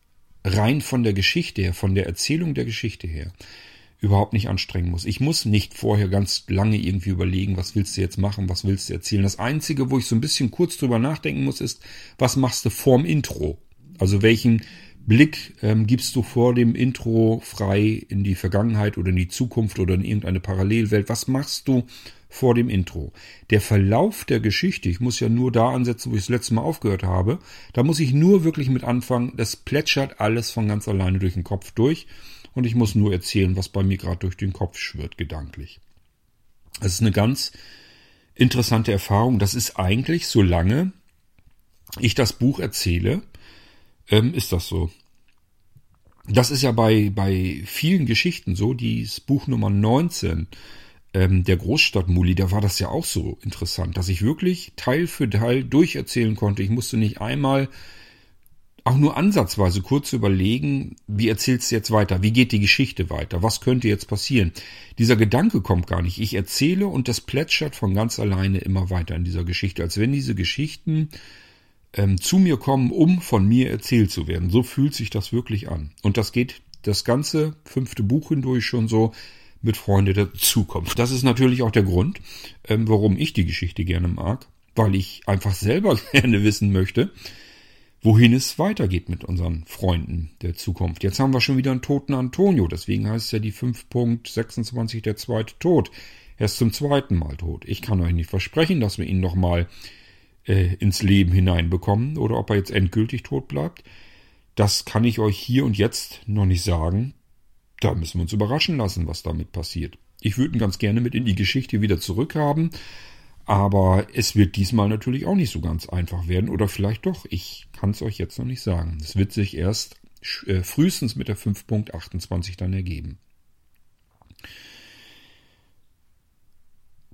rein von der Geschichte her, von der Erzählung der Geschichte her, überhaupt nicht anstrengen muss. Ich muss nicht vorher ganz lange irgendwie überlegen, was willst du jetzt machen, was willst du erzählen. Das Einzige, wo ich so ein bisschen kurz drüber nachdenken muss, ist, was machst du vorm Intro? Also welchen Blick ähm, gibst du vor dem Intro frei in die Vergangenheit oder in die Zukunft oder in irgendeine Parallelwelt? Was machst du vor dem Intro? Der Verlauf der Geschichte, ich muss ja nur da ansetzen, wo ich das letzte Mal aufgehört habe, da muss ich nur wirklich mit anfangen, das plätschert alles von ganz alleine durch den Kopf durch und ich muss nur erzählen, was bei mir gerade durch den Kopf schwirrt, gedanklich. Das ist eine ganz interessante Erfahrung. Das ist eigentlich, solange ich das Buch erzähle, ähm, ist das so. Das ist ja bei, bei vielen Geschichten so. Dieses Buch Nummer 19, ähm, der Großstadtmuli, da war das ja auch so interessant, dass ich wirklich Teil für Teil durcherzählen konnte. Ich musste nicht einmal auch nur ansatzweise kurz überlegen, wie erzählst du jetzt weiter? Wie geht die Geschichte weiter? Was könnte jetzt passieren? Dieser Gedanke kommt gar nicht. Ich erzähle und das plätschert von ganz alleine immer weiter in dieser Geschichte, als wenn diese Geschichten ähm, zu mir kommen, um von mir erzählt zu werden. So fühlt sich das wirklich an. Und das geht das ganze fünfte Buch hindurch schon so mit Freunde der Zukunft. Das ist natürlich auch der Grund, ähm, warum ich die Geschichte gerne mag, weil ich einfach selber gerne wissen möchte, wohin es weitergeht mit unseren Freunden der Zukunft. Jetzt haben wir schon wieder einen toten Antonio, deswegen heißt es ja die 5.26 der zweite Tod. Er ist zum zweiten Mal tot. Ich kann euch nicht versprechen, dass wir ihn nochmal äh, ins Leben hineinbekommen oder ob er jetzt endgültig tot bleibt. Das kann ich euch hier und jetzt noch nicht sagen. Da müssen wir uns überraschen lassen, was damit passiert. Ich würde ihn ganz gerne mit in die Geschichte wieder zurückhaben, aber es wird diesmal natürlich auch nicht so ganz einfach werden oder vielleicht doch. Ich kann es euch jetzt noch nicht sagen. Es wird sich erst äh, frühestens mit der 5.28 dann ergeben.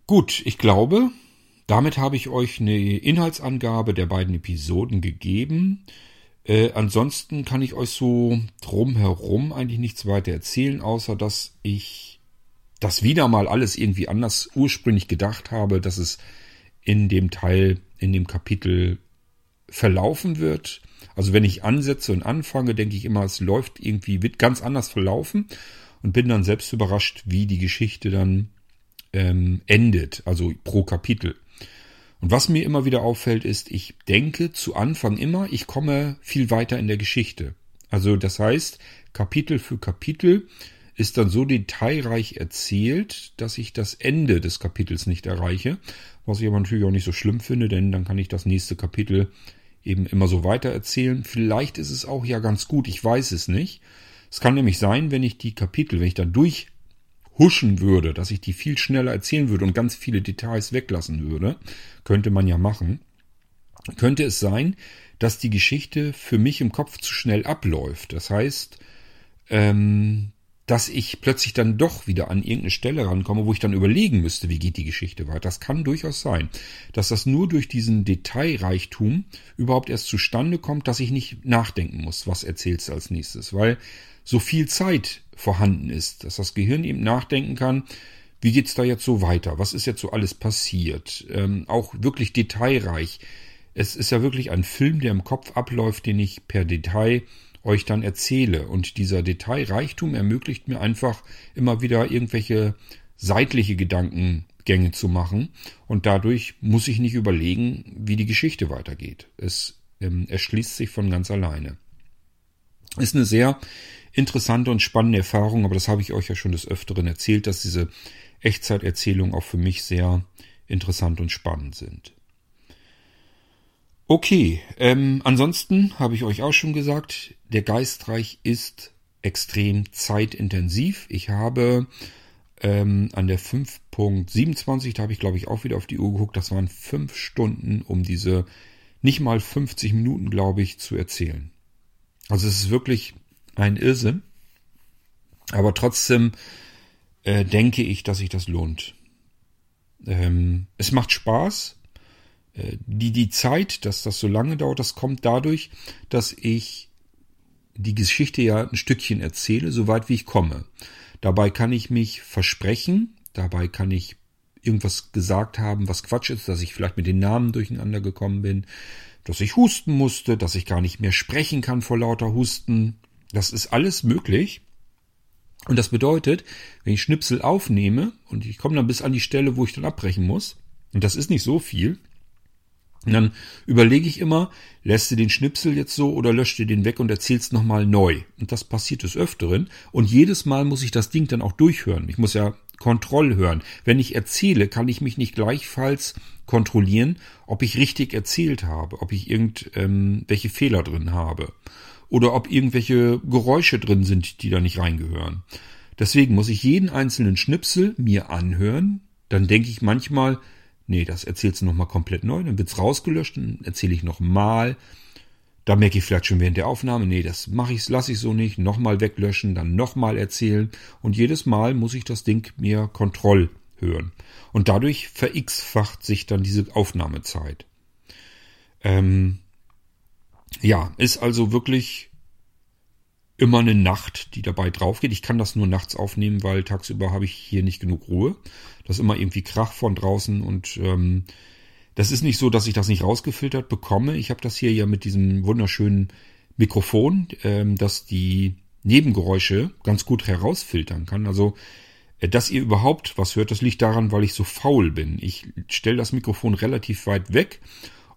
Gut, ich glaube, damit habe ich euch eine Inhaltsangabe der beiden Episoden gegeben. Äh, ansonsten kann ich euch so drumherum eigentlich nichts weiter erzählen, außer dass ich das wieder mal alles irgendwie anders ursprünglich gedacht habe, dass es in dem Teil, in dem Kapitel verlaufen wird. Also wenn ich ansetze und anfange, denke ich immer, es läuft irgendwie, wird ganz anders verlaufen und bin dann selbst überrascht, wie die Geschichte dann ähm, endet, also pro Kapitel. Und was mir immer wieder auffällt, ist, ich denke zu Anfang immer, ich komme viel weiter in der Geschichte. Also das heißt, Kapitel für Kapitel ist dann so detailreich erzählt, dass ich das Ende des Kapitels nicht erreiche, was ich aber natürlich auch nicht so schlimm finde, denn dann kann ich das nächste Kapitel eben immer so weiter erzählen. Vielleicht ist es auch ja ganz gut, ich weiß es nicht. Es kann nämlich sein, wenn ich die Kapitel, wenn ich da durch huschen würde, dass ich die viel schneller erzählen würde und ganz viele Details weglassen würde, könnte man ja machen, könnte es sein, dass die Geschichte für mich im Kopf zu schnell abläuft. Das heißt, ähm, dass ich plötzlich dann doch wieder an irgendeine Stelle rankomme, wo ich dann überlegen müsste, wie geht die Geschichte weiter. Das kann durchaus sein, dass das nur durch diesen Detailreichtum überhaupt erst zustande kommt, dass ich nicht nachdenken muss, was erzählst du als nächstes, weil so viel Zeit vorhanden ist, dass das Gehirn eben nachdenken kann, wie geht's da jetzt so weiter? Was ist jetzt so alles passiert? Ähm, auch wirklich detailreich. Es ist ja wirklich ein Film, der im Kopf abläuft, den ich per Detail euch dann erzähle. Und dieser Detailreichtum ermöglicht mir einfach immer wieder irgendwelche seitliche Gedankengänge zu machen. Und dadurch muss ich nicht überlegen, wie die Geschichte weitergeht. Es ähm, erschließt sich von ganz alleine. Ist eine sehr interessante und spannende Erfahrung, aber das habe ich euch ja schon des Öfteren erzählt, dass diese Echtzeiterzählungen auch für mich sehr interessant und spannend sind. Okay, ähm, ansonsten habe ich euch auch schon gesagt, der Geistreich ist extrem zeitintensiv. Ich habe ähm, an der 5.27, da habe ich glaube ich auch wieder auf die Uhr geguckt, das waren fünf Stunden, um diese nicht mal 50 Minuten, glaube ich, zu erzählen. Also es ist wirklich ein Irrsinn. Aber trotzdem äh, denke ich, dass sich das lohnt. Ähm, es macht Spaß. Äh, die, die Zeit, dass das so lange dauert, das kommt dadurch, dass ich die Geschichte ja ein Stückchen erzähle, soweit wie ich komme. Dabei kann ich mich versprechen, dabei kann ich irgendwas gesagt haben, was Quatsch ist, dass ich vielleicht mit den Namen durcheinander gekommen bin, dass ich husten musste, dass ich gar nicht mehr sprechen kann vor lauter Husten. Das ist alles möglich. Und das bedeutet, wenn ich Schnipsel aufnehme und ich komme dann bis an die Stelle, wo ich dann abbrechen muss, und das ist nicht so viel, dann überlege ich immer, lässt du den Schnipsel jetzt so oder löscht du den weg und erzählst nochmal neu. Und das passiert des Öfteren. Und jedes Mal muss ich das Ding dann auch durchhören. Ich muss ja Kontroll hören. Wenn ich erzähle, kann ich mich nicht gleichfalls kontrollieren, ob ich richtig erzählt habe, ob ich irgendwelche ähm, Fehler drin habe oder ob irgendwelche Geräusche drin sind, die da nicht reingehören. Deswegen muss ich jeden einzelnen Schnipsel mir anhören. Dann denke ich manchmal, nee, das erzählst du nochmal komplett neu, dann wird's rausgelöscht, dann erzähle ich nochmal. Da merke ich vielleicht schon während der Aufnahme, nee, das mache ich, lasse ich so nicht, nochmal weglöschen, dann nochmal erzählen. Und jedes Mal muss ich das Ding mir Kontroll hören. Und dadurch verx-facht sich dann diese Aufnahmezeit. Ähm, ja, ist also wirklich immer eine Nacht, die dabei drauf geht. Ich kann das nur nachts aufnehmen, weil tagsüber habe ich hier nicht genug Ruhe. Das ist immer irgendwie Krach von draußen und ähm, das ist nicht so, dass ich das nicht rausgefiltert bekomme. Ich habe das hier ja mit diesem wunderschönen Mikrofon, ähm, das die Nebengeräusche ganz gut herausfiltern kann. Also, äh, dass ihr überhaupt was hört, das liegt daran, weil ich so faul bin. Ich stelle das Mikrofon relativ weit weg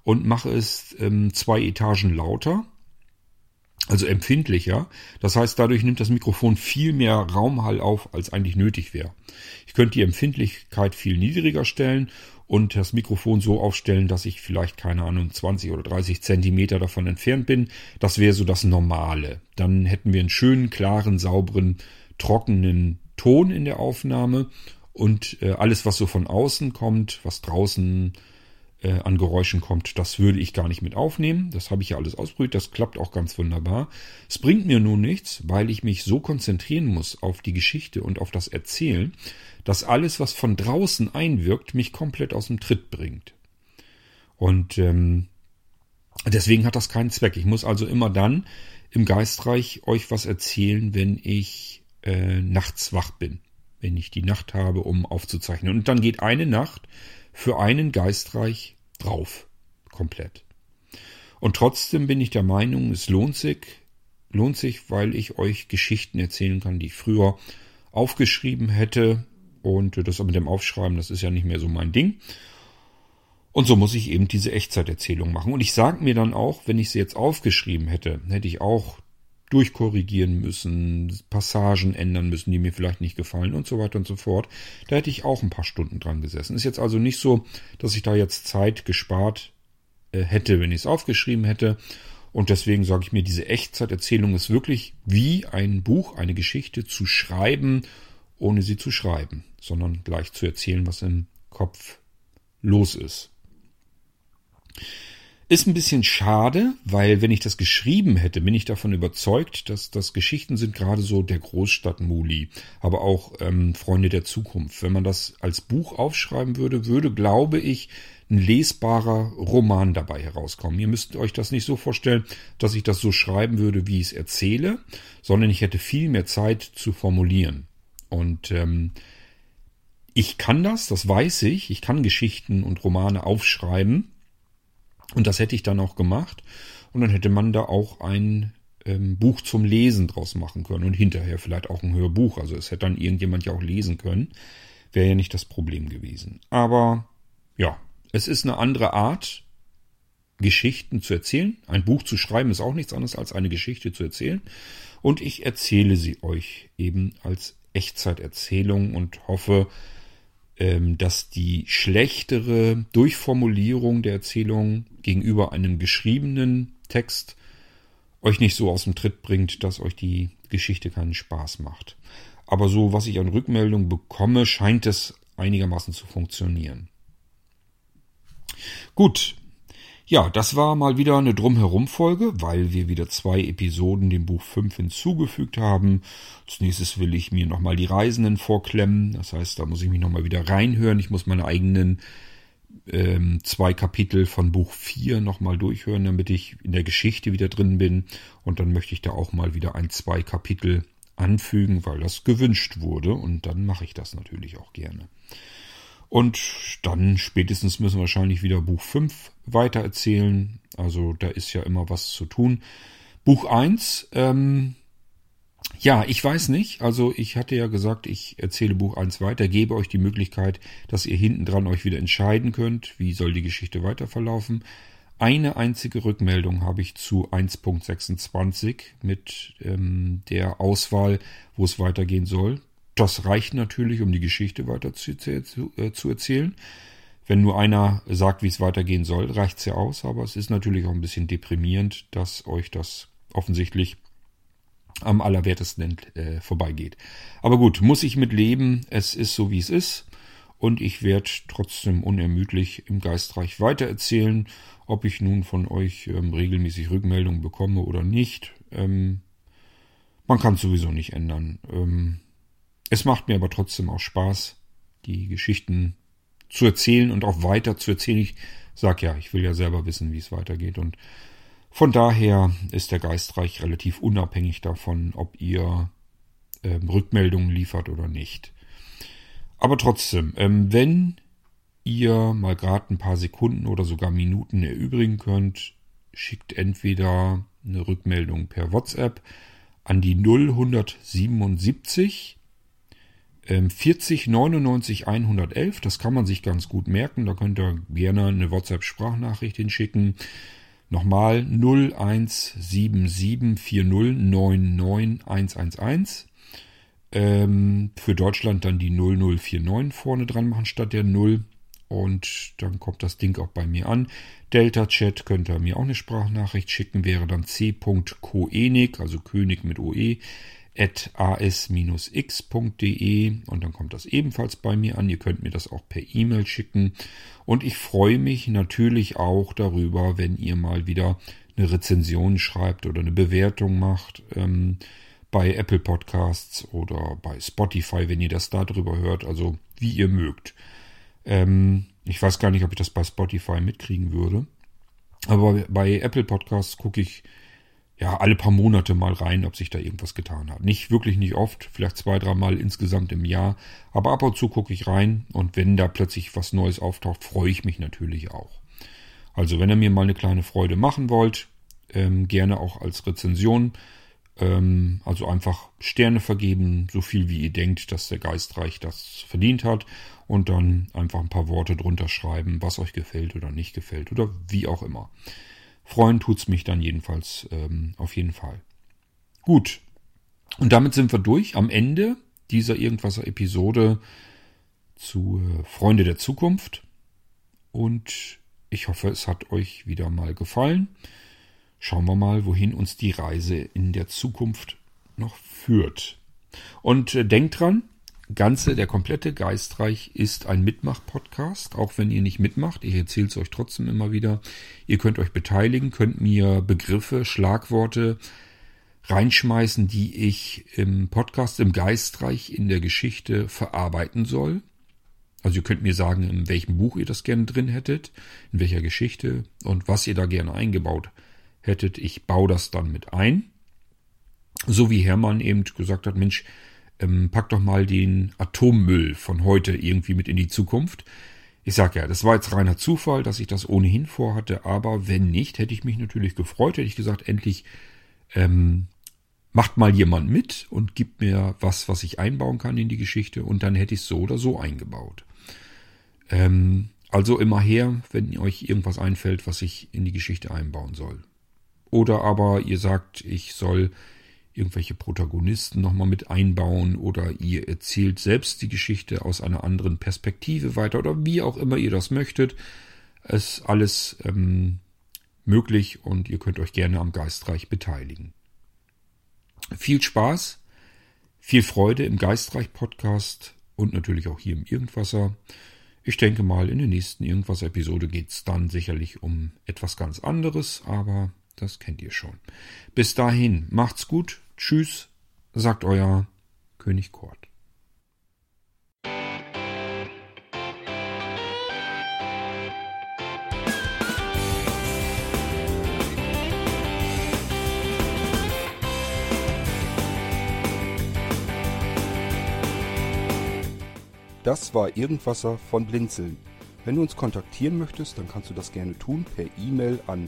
und mache es ähm, zwei Etagen lauter, also empfindlicher. Das heißt, dadurch nimmt das Mikrofon viel mehr Raumhall auf, als eigentlich nötig wäre. Ich könnte die Empfindlichkeit viel niedriger stellen und das Mikrofon so aufstellen, dass ich vielleicht, keine Ahnung, 20 oder 30 Zentimeter davon entfernt bin. Das wäre so das Normale. Dann hätten wir einen schönen, klaren, sauberen, trockenen Ton in der Aufnahme und äh, alles, was so von außen kommt, was draußen äh, an Geräuschen kommt, das würde ich gar nicht mit aufnehmen. Das habe ich ja alles ausprobiert, das klappt auch ganz wunderbar. Es bringt mir nun nichts, weil ich mich so konzentrieren muss auf die Geschichte und auf das Erzählen, dass alles, was von draußen einwirkt, mich komplett aus dem Tritt bringt. Und ähm, deswegen hat das keinen Zweck. Ich muss also immer dann im Geistreich euch was erzählen, wenn ich äh, nachts wach bin, wenn ich die Nacht habe, um aufzuzeichnen. Und dann geht eine Nacht für einen Geistreich drauf. Komplett. Und trotzdem bin ich der Meinung, es lohnt sich, lohnt sich, weil ich euch Geschichten erzählen kann, die ich früher aufgeschrieben hätte. Und das mit dem Aufschreiben, das ist ja nicht mehr so mein Ding. Und so muss ich eben diese Echtzeiterzählung machen. Und ich sage mir dann auch, wenn ich sie jetzt aufgeschrieben hätte, hätte ich auch durchkorrigieren müssen, Passagen ändern müssen, die mir vielleicht nicht gefallen und so weiter und so fort. Da hätte ich auch ein paar Stunden dran gesessen. Ist jetzt also nicht so, dass ich da jetzt Zeit gespart äh, hätte, wenn ich es aufgeschrieben hätte. Und deswegen sage ich mir, diese Echtzeiterzählung ist wirklich wie ein Buch, eine Geschichte zu schreiben, ohne sie zu schreiben, sondern gleich zu erzählen, was im Kopf los ist. Ist ein bisschen schade, weil wenn ich das geschrieben hätte, bin ich davon überzeugt, dass das Geschichten sind gerade so der Großstadt-Muli, aber auch ähm, Freunde der Zukunft. Wenn man das als Buch aufschreiben würde, würde, glaube ich, ein lesbarer Roman dabei herauskommen. Ihr müsst euch das nicht so vorstellen, dass ich das so schreiben würde, wie ich es erzähle, sondern ich hätte viel mehr Zeit zu formulieren. Und ähm, ich kann das, das weiß ich, ich kann Geschichten und Romane aufschreiben, und das hätte ich dann auch gemacht. Und dann hätte man da auch ein ähm, Buch zum Lesen draus machen können und hinterher vielleicht auch ein Hörbuch. Also es hätte dann irgendjemand ja auch lesen können. Wäre ja nicht das Problem gewesen. Aber ja, es ist eine andere Art, Geschichten zu erzählen. Ein Buch zu schreiben ist auch nichts anderes als eine Geschichte zu erzählen. Und ich erzähle sie euch eben als Echtzeiterzählung und hoffe, dass die schlechtere Durchformulierung der Erzählung gegenüber einem geschriebenen Text euch nicht so aus dem Tritt bringt, dass euch die Geschichte keinen Spaß macht. Aber so, was ich an Rückmeldung bekomme, scheint es einigermaßen zu funktionieren. Gut. Ja, das war mal wieder eine Drumherum-Folge, weil wir wieder zwei Episoden dem Buch 5 hinzugefügt haben. Als nächstes will ich mir nochmal die Reisenden vorklemmen. Das heißt, da muss ich mich nochmal wieder reinhören. Ich muss meine eigenen ähm, zwei Kapitel von Buch 4 nochmal durchhören, damit ich in der Geschichte wieder drin bin. Und dann möchte ich da auch mal wieder ein, zwei Kapitel anfügen, weil das gewünscht wurde. Und dann mache ich das natürlich auch gerne. Und dann spätestens müssen wir wahrscheinlich wieder Buch 5 weitererzählen. Also da ist ja immer was zu tun. Buch 1, ähm, ja, ich weiß nicht. Also ich hatte ja gesagt, ich erzähle Buch 1 weiter, gebe euch die Möglichkeit, dass ihr hinten dran euch wieder entscheiden könnt, wie soll die Geschichte weiter verlaufen. Eine einzige Rückmeldung habe ich zu 1.26 mit ähm, der Auswahl, wo es weitergehen soll. Das reicht natürlich, um die Geschichte weiter zu, zu, äh, zu erzählen. Wenn nur einer sagt, wie es weitergehen soll, reicht's ja aus, aber es ist natürlich auch ein bisschen deprimierend, dass euch das offensichtlich am allerwertesten äh, vorbeigeht. Aber gut, muss ich mit leben, es ist so wie es ist und ich werde trotzdem unermüdlich im Geistreich weitererzählen, ob ich nun von euch ähm, regelmäßig Rückmeldungen bekomme oder nicht. Ähm, man kann es sowieso nicht ändern. Ähm, es macht mir aber trotzdem auch Spaß, die Geschichten zu erzählen und auch weiter zu erzählen. Ich sag ja, ich will ja selber wissen, wie es weitergeht. Und von daher ist der Geistreich relativ unabhängig davon, ob ihr ähm, Rückmeldungen liefert oder nicht. Aber trotzdem, ähm, wenn ihr mal gerade ein paar Sekunden oder sogar Minuten erübrigen könnt, schickt entweder eine Rückmeldung per WhatsApp an die 0177 40 99 111, das kann man sich ganz gut merken. Da könnt ihr gerne eine WhatsApp-Sprachnachricht hinschicken. Nochmal 0177 40 99 111. Ähm, für Deutschland dann die 0049 vorne dran machen statt der 0. Und dann kommt das Ding auch bei mir an. Delta Chat könnt ihr mir auch eine Sprachnachricht schicken, wäre dann c.koenig, also König mit OE, as-x.de und dann kommt das ebenfalls bei mir an. Ihr könnt mir das auch per E-Mail schicken und ich freue mich natürlich auch darüber, wenn ihr mal wieder eine Rezension schreibt oder eine Bewertung macht ähm, bei Apple Podcasts oder bei Spotify, wenn ihr das da drüber hört, also wie ihr mögt. Ähm, ich weiß gar nicht, ob ich das bei Spotify mitkriegen würde, aber bei Apple Podcasts gucke ich ja, alle paar Monate mal rein, ob sich da irgendwas getan hat. Nicht wirklich nicht oft, vielleicht zwei, dreimal insgesamt im Jahr, aber ab und zu gucke ich rein und wenn da plötzlich was Neues auftaucht, freue ich mich natürlich auch. Also wenn ihr mir mal eine kleine Freude machen wollt, ähm, gerne auch als Rezension, ähm, also einfach Sterne vergeben, so viel wie ihr denkt, dass der Geistreich das verdient hat und dann einfach ein paar Worte drunter schreiben, was euch gefällt oder nicht gefällt oder wie auch immer. Freuen tut's mich dann jedenfalls ähm, auf jeden Fall. Gut. Und damit sind wir durch am Ende dieser irgendwaser Episode zu äh, Freunde der Zukunft. Und ich hoffe, es hat euch wieder mal gefallen. Schauen wir mal, wohin uns die Reise in der Zukunft noch führt. Und äh, denkt dran, Ganze, der komplette Geistreich ist ein Mitmach-Podcast, auch wenn ihr nicht mitmacht. Ich erzähle es euch trotzdem immer wieder. Ihr könnt euch beteiligen, könnt mir Begriffe, Schlagworte reinschmeißen, die ich im Podcast, im Geistreich, in der Geschichte verarbeiten soll. Also ihr könnt mir sagen, in welchem Buch ihr das gerne drin hättet, in welcher Geschichte und was ihr da gerne eingebaut hättet. Ich baue das dann mit ein. So wie Hermann eben gesagt hat, Mensch, ähm, pack doch mal den Atommüll von heute irgendwie mit in die Zukunft. Ich sag ja, das war jetzt reiner Zufall, dass ich das ohnehin vorhatte, aber wenn nicht, hätte ich mich natürlich gefreut, hätte ich gesagt, endlich ähm, macht mal jemand mit und gibt mir was, was ich einbauen kann in die Geschichte und dann hätte ich es so oder so eingebaut. Ähm, also immer her, wenn euch irgendwas einfällt, was ich in die Geschichte einbauen soll. Oder aber ihr sagt, ich soll irgendwelche Protagonisten nochmal mit einbauen oder ihr erzählt selbst die Geschichte aus einer anderen Perspektive weiter oder wie auch immer ihr das möchtet. Es ist alles ähm, möglich und ihr könnt euch gerne am Geistreich beteiligen. Viel Spaß, viel Freude im Geistreich Podcast und natürlich auch hier im Irgendwasser. Ich denke mal, in der nächsten Irgendwas-Episode geht's dann sicherlich um etwas ganz anderes, aber das kennt ihr schon. Bis dahin, macht's gut, tschüss, sagt euer König Kort. Das war Irgendwasser von Blinzeln. Wenn du uns kontaktieren möchtest, dann kannst du das gerne tun per E-Mail an